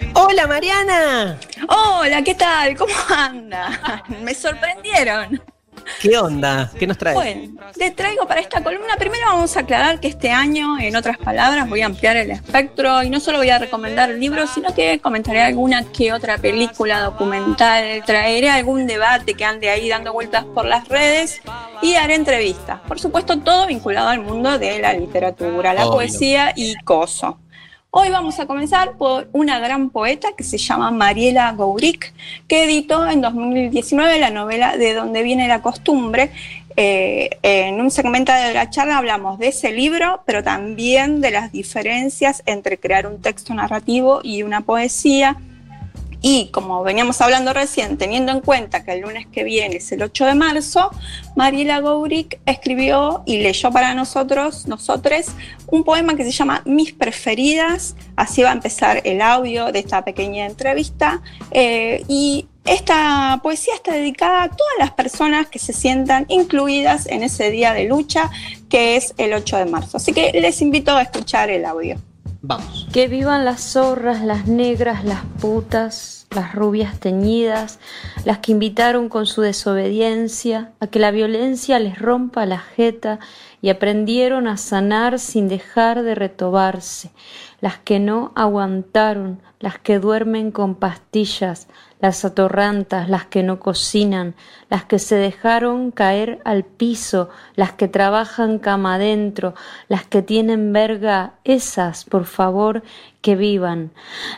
e. Hola Mariana. Hola, ¿qué tal? ¿Cómo anda? Me sorprendieron. ¿Qué onda? ¿Qué nos trae? Bueno, les traigo para esta columna. Primero vamos a aclarar que este año, en otras palabras, voy a ampliar el espectro y no solo voy a recomendar libros, sino que comentaré alguna que otra película documental, traeré algún debate que ande ahí dando vueltas por las redes y haré entrevistas. Por supuesto, todo vinculado al mundo de la literatura, la Obvio. poesía y coso. Hoy vamos a comenzar por una gran poeta que se llama Mariela Gourik, que editó en 2019 la novela De dónde viene la costumbre. Eh, en un segmento de la charla hablamos de ese libro, pero también de las diferencias entre crear un texto narrativo y una poesía. Y como veníamos hablando recién, teniendo en cuenta que el lunes que viene es el 8 de marzo, Mariela Gourik escribió y leyó para nosotros, nosotros, un poema que se llama Mis preferidas. Así va a empezar el audio de esta pequeña entrevista. Eh, y esta poesía está dedicada a todas las personas que se sientan incluidas en ese día de lucha que es el 8 de marzo. Así que les invito a escuchar el audio. Que vivan las zorras, las negras, las putas, las rubias teñidas, las que invitaron con su desobediencia a que la violencia les rompa la jeta y aprendieron a sanar sin dejar de retobarse, las que no aguantaron, las que duermen con pastillas, las atorrantas, las que no cocinan, las que se dejaron caer al piso, las que trabajan cama adentro, las que tienen verga, esas, por favor, que vivan,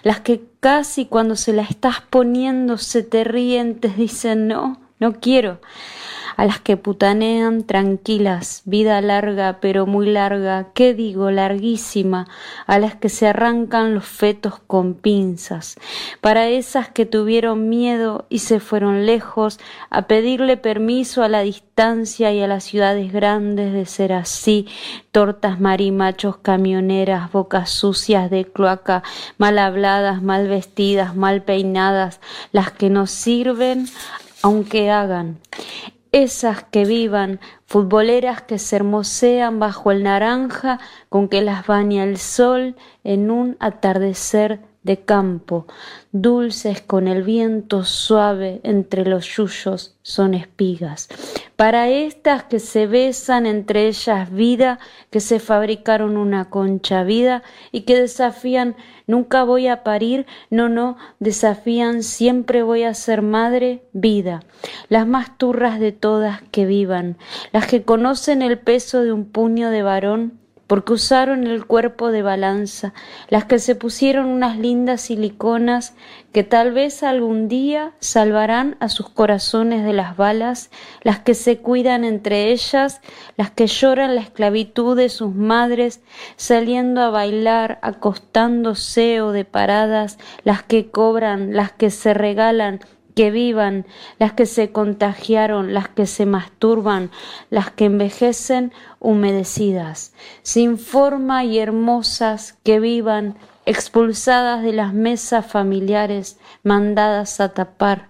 las que casi cuando se la estás poniendo se te ríen, te dicen no, no quiero, a las que putanean tranquilas, vida larga pero muy larga, ¿qué digo? larguísima, a las que se arrancan los fetos con pinzas, para esas que tuvieron miedo y se fueron lejos a pedirle permiso a la distancia y a las ciudades grandes de ser así, tortas marimachos, camioneras, bocas sucias de cloaca, mal habladas, mal vestidas, mal peinadas, las que nos sirven aunque hagan esas que vivan, futboleras que se hermosean bajo el naranja con que las baña el sol en un atardecer de campo, dulces con el viento suave entre los yuyos son espigas. Para estas que se besan entre ellas vida, que se fabricaron una concha vida y que desafían nunca voy a parir, no, no, desafían siempre voy a ser madre vida. Las más turras de todas que vivan, las que conocen el peso de un puño de varón porque usaron el cuerpo de balanza, las que se pusieron unas lindas siliconas que tal vez algún día salvarán a sus corazones de las balas, las que se cuidan entre ellas, las que lloran la esclavitud de sus madres, saliendo a bailar, acostándose o de paradas, las que cobran, las que se regalan, que vivan, las que se contagiaron, las que se masturban, las que envejecen humedecidas, sin forma y hermosas, que vivan, expulsadas de las mesas familiares, mandadas a tapar,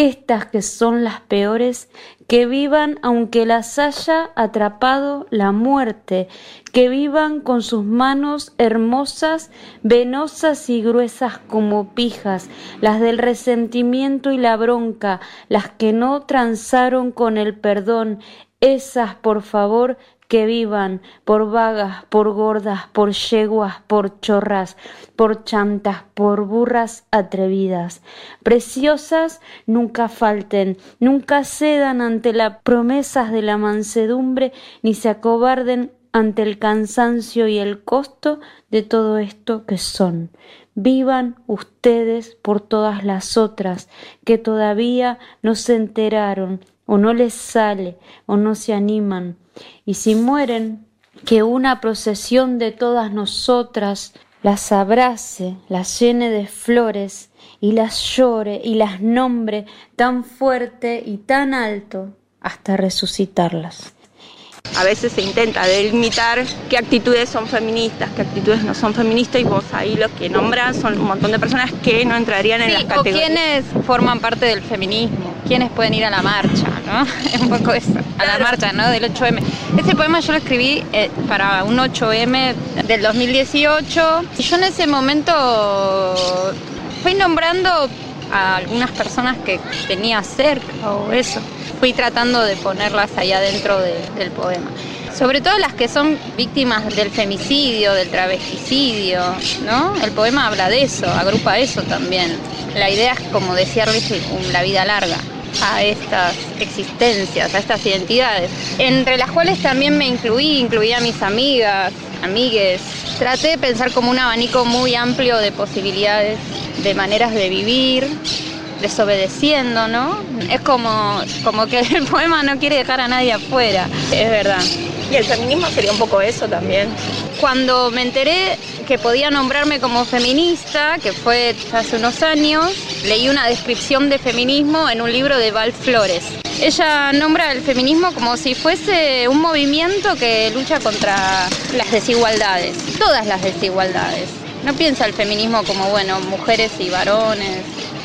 estas que son las peores, que vivan aunque las haya atrapado la muerte, que vivan con sus manos hermosas, venosas y gruesas como pijas, las del resentimiento y la bronca, las que no transaron con el perdón, esas, por favor, que vivan por vagas, por gordas, por yeguas, por chorras, por chantas, por burras atrevidas. Preciosas nunca falten, nunca cedan ante las promesas de la mansedumbre, ni se acobarden ante el cansancio y el costo de todo esto que son. Vivan ustedes por todas las otras que todavía no se enteraron o no les sale o no se animan y si mueren, que una procesión de todas nosotras las abrace, las llene de flores y las llore y las nombre tan fuerte y tan alto hasta resucitarlas. A veces se intenta delimitar qué actitudes son feministas, qué actitudes no son feministas y vos ahí los que nombras son un montón de personas que no entrarían en las categorías. O quienes forman parte del feminismo, quienes pueden ir a la marcha, ¿no? Es un poco eso, a la marcha, ¿no? Del 8M. Este poema yo lo escribí eh, para un 8M del 2018 y yo en ese momento fui nombrando a algunas personas que tenía cerca o eso fui tratando de ponerlas ahí adentro del poema. Sobre todo las que son víctimas del femicidio, del travesticidio, ¿no? El poema habla de eso, agrupa eso también. La idea es como desearles la vida larga a estas existencias, a estas identidades, entre las cuales también me incluí, incluí a mis amigas, amigues. Traté de pensar como un abanico muy amplio de posibilidades, de maneras de vivir, desobedeciendo, ¿no? Es como, como que el poema no quiere dejar a nadie afuera, es verdad. Y el feminismo sería un poco eso también. Cuando me enteré que podía nombrarme como feminista, que fue hace unos años, leí una descripción de feminismo en un libro de Val Flores. Ella nombra el feminismo como si fuese un movimiento que lucha contra las desigualdades, todas las desigualdades. No piensa el feminismo como, bueno, mujeres y varones,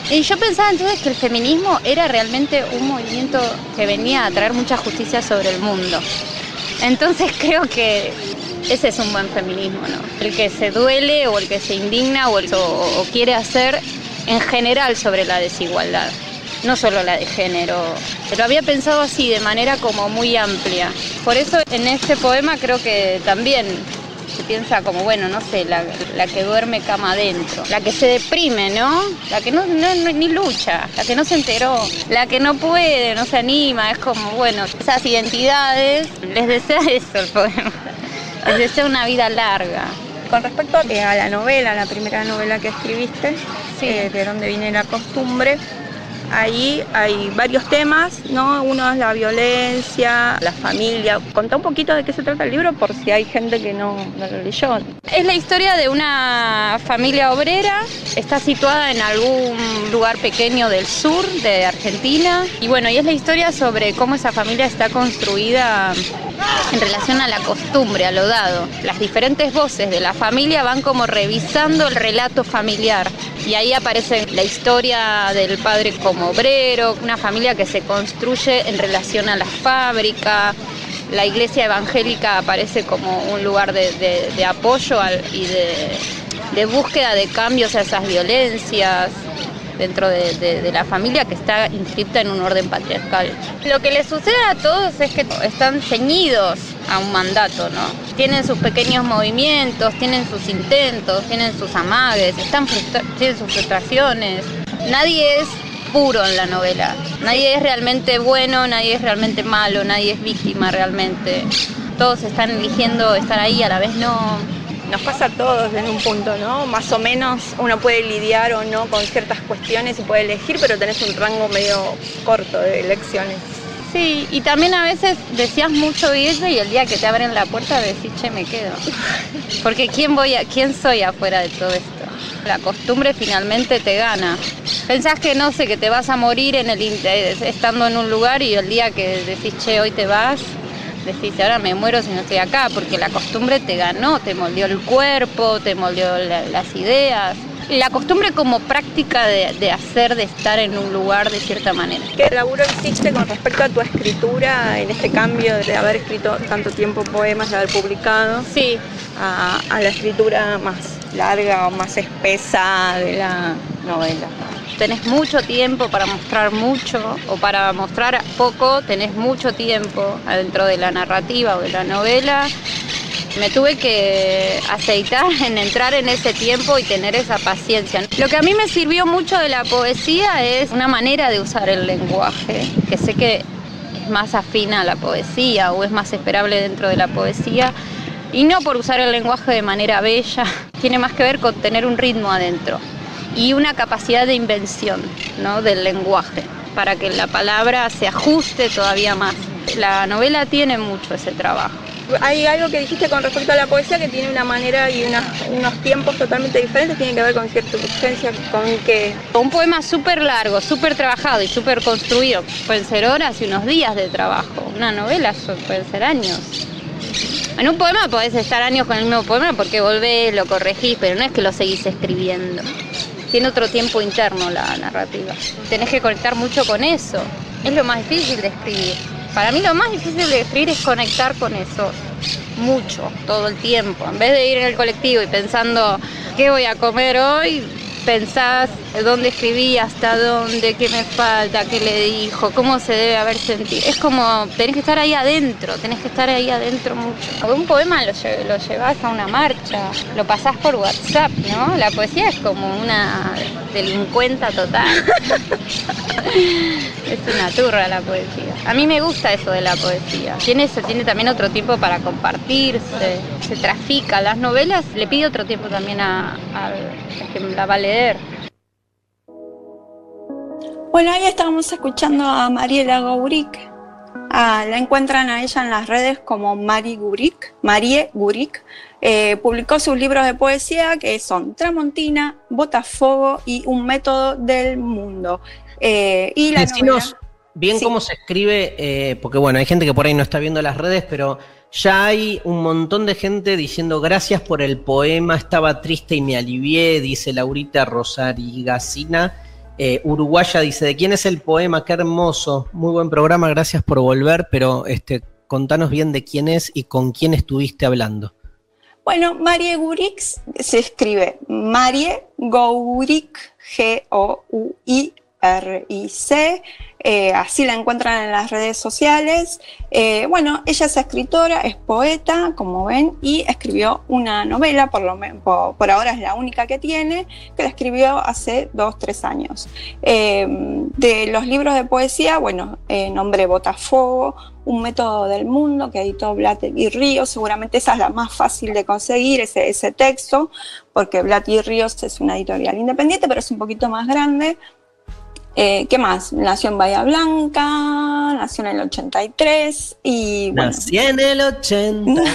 y yo pensaba entonces que el feminismo era realmente un movimiento que venía a traer mucha justicia sobre el mundo. Entonces creo que ese es un buen feminismo, ¿no? El que se duele o el que se indigna o, el, o quiere hacer en general sobre la desigualdad, no solo la de género. Lo había pensado así, de manera como muy amplia. Por eso en este poema creo que también se piensa como, bueno, no sé, la, la que duerme cama adentro, la que se deprime, ¿no? La que no, no- no- ni lucha, la que no se enteró, la que no puede, no se anima, es como, bueno, esas identidades, les desea eso el poema, les desea una vida larga. Con respecto a la novela, la primera novela que escribiste, eh, de donde viene la costumbre, ahí hay varios temas, ¿no? Uno es la violencia, la familia. Contá un poquito de qué se trata el libro por si hay gente que no, no lo leyó. Es la historia de una familia obrera, está situada en algún lugar pequeño del sur de Argentina y bueno, y es la historia sobre cómo esa familia está construida en relación a la costumbre, a lo dado. Las diferentes voces de la familia van como revisando el relato familiar y ahí aparece la historia del padre como obrero, una familia que se construye en relación a la fábrica, la iglesia evangélica aparece como un lugar de, de- de apoyo al- y de, de búsqueda de cambios a esas violencias dentro de, la familia que está inscripta en un orden patriarcal. Lo que les sucede a todos es que están ceñidos a un mandato, ¿no? Tienen sus pequeños movimientos, tienen sus intentos, tienen sus amagues, están tienen sus frustraciones. Nadie es puro en la novela. Nadie es realmente bueno, nadie es realmente malo, nadie es víctima realmente. Todos están eligiendo estar ahí, a la vez no. Nos pasa a todos en un punto, ¿no? Más o menos uno puede lidiar o no con ciertas cuestiones y puede elegir, pero tenés un rango medio corto de elecciones. Sí, y también a veces decías mucho ella y el día que te abren la puerta decís, che, me quedo. Porque ¿quién, voy a, ¿quién soy afuera de todo esto? La costumbre finalmente te gana. Pensás que no sé, que te vas a morir en el eh, estando en un lugar y el día que decís, che, hoy te vas, decís, ahora me muero si no estoy acá, porque la costumbre te ganó, te moldeó el cuerpo, te moldeó la- las ideas. La costumbre como práctica de, de hacer, de estar en un lugar de cierta manera. ¿Qué laburo hiciste con respecto a tu escritura en este cambio de haber escrito tanto tiempo poemas, de haber publicado? Sí. A, a la escritura más larga o más espesa de la novela. tenés mucho tiempo para mostrar mucho o para mostrar poco, tenés mucho tiempo adentro de la narrativa o de la novela. Me tuve que aceitar en entrar en ese tiempo y tener esa paciencia. Lo que a mí me sirvió mucho de la poesía es una manera de usar el lenguaje, que sé que es más afina a la poesía o es más esperable dentro de la poesía. Y no por usar el lenguaje de manera bella, tiene más que ver con tener un ritmo adentro y una capacidad de invención ¿no? del lenguaje para que la palabra se ajuste todavía más. La novela tiene mucho ese trabajo. Hay algo que dijiste con respecto a la poesía que tiene una manera y unos tiempos totalmente diferentes, tiene que ver con cierta urgencia, con que... Un poema súper largo, súper trabajado y súper construido. Pueden ser horas y unos días de trabajo. Una novela pueden ser años. En un poema podés estar años con el mismo poema porque volvés, lo corregís, pero no es que lo seguís escribiendo. Tiene otro tiempo interno la narrativa. Tenés que conectar mucho con eso. Es lo más difícil de escribir. Para mí lo más difícil de escribir es conectar con eso. Mucho, todo el tiempo. En vez de ir en el colectivo y pensando, ¿qué voy a comer hoy? Pensás dónde escribí, hasta dónde, qué me falta, qué le dijo, cómo se debe haber sentido. Es como, tenés que estar ahí adentro, tenés que estar ahí adentro mucho. Un poema lo, lo llevas a una marcha, lo pasás por WhatsApp, ¿no? La poesía es como una delincuenta total. es una turra la poesía. A mí me gusta eso de la poesía. Tiene, se tiene también otro tiempo para compartirse, se trafica. Las novelas le pide otro tiempo también a, a- a la a leer. Bueno, ahí estábamos escuchando a Mariela Gaurik. Ah, la encuentran a ella en las redes como Mari Gurik, Marie Gurik. Eh, publicó sus libros de poesía que son Tramontina, Botafogo y Un método del mundo. Eh, y la Decinos novela- bien cómo se escribe, eh, porque bueno, hay gente que por ahí no está viendo las redes, pero ya hay un montón de gente diciendo gracias por el poema, estaba triste y me alivié, dice Laurita Rosarigacina. Eh, Uruguaya dice, ¿de quién es el poema? Qué hermoso, muy buen programa, gracias por volver, pero este, contanos bien de quién es y con quién estuviste hablando. Bueno, Marie Gurix se escribe Marie Gourik, G-O-U-I-R-I-C. Eh, así la encuentran en las redes sociales. Eh, bueno, ella es escritora, es poeta, como ven, y escribió una novela, por, lo por, ahora es la única que tiene, que la escribió hace dos, tres años. Eh, de los libros de poesía, bueno, eh, nombré Botafogo, Un método del mundo, que editó Blatt y Ríos, seguramente esa es la más fácil de conseguir, ese, ese texto, porque Blatt y Ríos es una editorial independiente, pero es un poquito más grande. Eh, ¿Qué más? Nació en Bahía Blanca, nació en el 83 y bueno, Nací en el 80.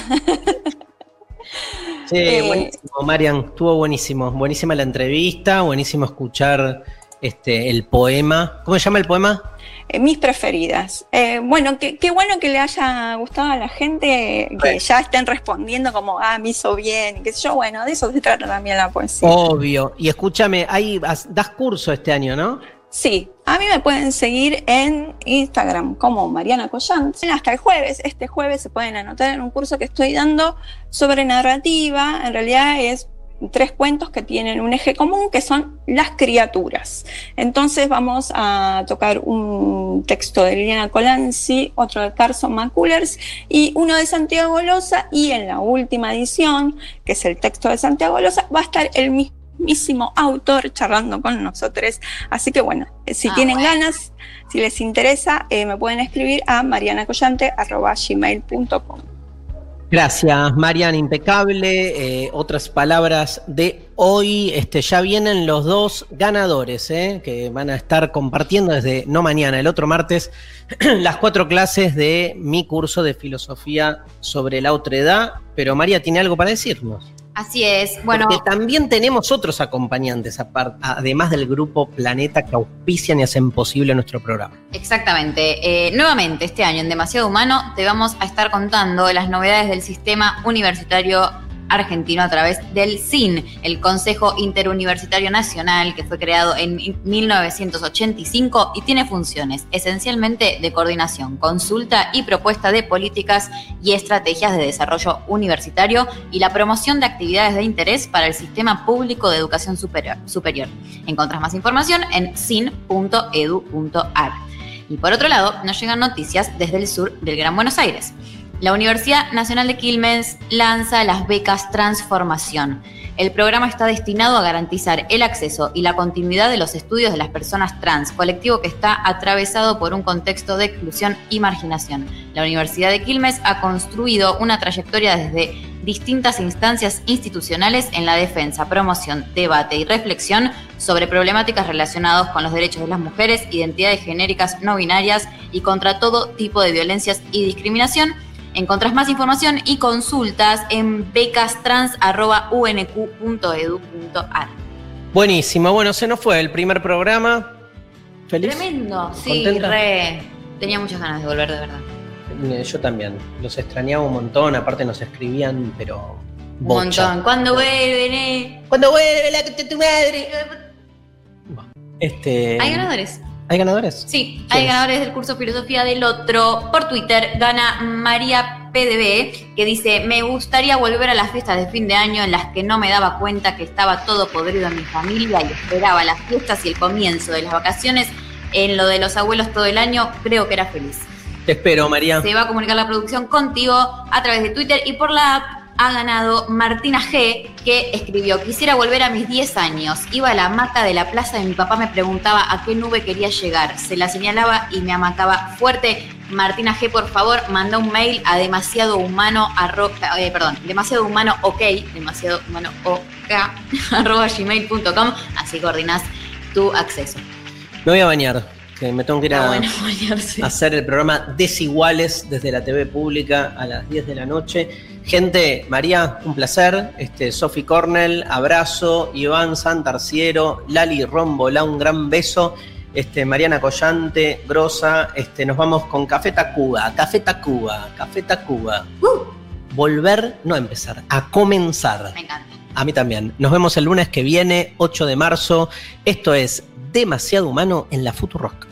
Sí, Eh, buenísimo, Marian, estuvo buenísimo. Buenísima la entrevista, buenísimo escuchar este, el poema. ¿Cómo se llama el poema? eh, mis preferidas. Eh, bueno, qué, bueno que le haya gustado a la gente, que ya estén respondiendo como, ah, me hizo bien, y qué sé yo. Bueno, de eso se trata también la poesía. Obvio. Y escúchame, ahí das curso este año, ¿no? Sí, a mí me pueden seguir en Instagram como Mariana Collante. Hasta el jueves, este jueves se pueden anotar en un curso que estoy dando sobre narrativa. En realidad es tres cuentos que tienen un eje común que son las criaturas. Entonces vamos a tocar un texto de Liliana Colanzi, otro de Carson McCullers y uno de Santiago Loza y en la última edición, que es el texto de Santiago Loza, va a estar el mismísimo autor charlando con nosotros. Así que bueno, eh, si Ah, tienen bueno. ganas, si les interesa, eh, me pueden escribir a marianacollante.gmail.com. Gracias, Marian, impecable. Eh, otras palabras de hoy. Este, ya vienen los dos ganadores, eh, que van a estar compartiendo desde no mañana, el otro martes, las cuatro clases de mi curso de filosofía sobre la otredad. Pero María tiene algo para decirnos. Así es. Bueno, Porque también tenemos otros acompañantes, además del grupo Planeta, que auspician y hacen posible nuestro programa. Exactamente. Eh, nuevamente, este año en Demasiado Humano te vamos a estar contando las novedades del sistema universitario argentino a través del CIN, el Consejo Interuniversitario Nacional, que fue creado en 1985 y tiene funciones esencialmente de coordinación, consulta y propuesta de políticas y estrategias de desarrollo universitario y la promoción de actividades de interés para el sistema público de educación superior. superior. Más información en sin.edu.ar. Y por otro lado, nos llegan noticias desde el sur del Gran Buenos Aires. La Universidad Nacional de Quilmes lanza las becas Transformación. El programa está destinado a garantizar el acceso y la continuidad de los estudios de las personas trans, colectivo que está atravesado por un contexto de exclusión y marginación. La Universidad de Quilmes ha construido una trayectoria desde distintas instancias institucionales en la defensa, promoción, debate y reflexión sobre problemáticas relacionadas con los derechos de las mujeres, identidades genéricas no binarias y contra todo tipo de violencias y discriminación. Encontrás más información y consultas en becastrans.unq.edu.ar. Buenísimo, bueno, se nos fue el primer programa. ¿Feliz? Tremendo, sí, re. Tenía muchas ganas de volver, de verdad. Eh, Yo también. Los extrañaba un montón, aparte nos escribían, pero. Un montón. ¿Cuándo vuelven, eh? ¿Cuándo vuelve la que tu madre? Este. ¿Hay ganadores? ¿Hay ganadores? Sí, hay ganadores del curso Filosofía del Otro. Por Twitter gana María PDB, que dice, me gustaría volver a las fiestas de fin de año en las que no me daba cuenta que estaba todo podrido en mi familia y esperaba las fiestas y el comienzo de las vacaciones. En lo de los abuelos todo el año, creo que era feliz. Te espero, María. Se va a comunicar la producción contigo a través de Twitter y por la app ha ganado Martina G, que escribió, quisiera volver a mis 10 años. Iba a la hamaca de la plaza y mi papá me preguntaba a qué nube quería llegar. Se la señalaba y me amacaba fuerte. Martina G, por favor, manda un mail a demasiado humano, arro- eh, perdón, demasiado humano ok, demasiado humano ok, arroba gmail.com, así coordinas tu acceso. Me voy a bañar, que me tengo que ir a, bueno a hacer el programa Desiguales desde la TV pública a las 10 de la noche. Gente, María, un placer. Este, Sofi Cornell, abrazo. Iván Santarciero, Lali Rombola, un gran beso. Este, Mariana Collante, Grosa. Este, nos vamos con Café Tacuba, Café Tacuba, Café Tacuba. Volver, no a empezar, a comenzar. Me encanta. A mí también. Nos vemos el lunes que viene, 8 de marzo. Esto es Demasiado Humano en la Futurock.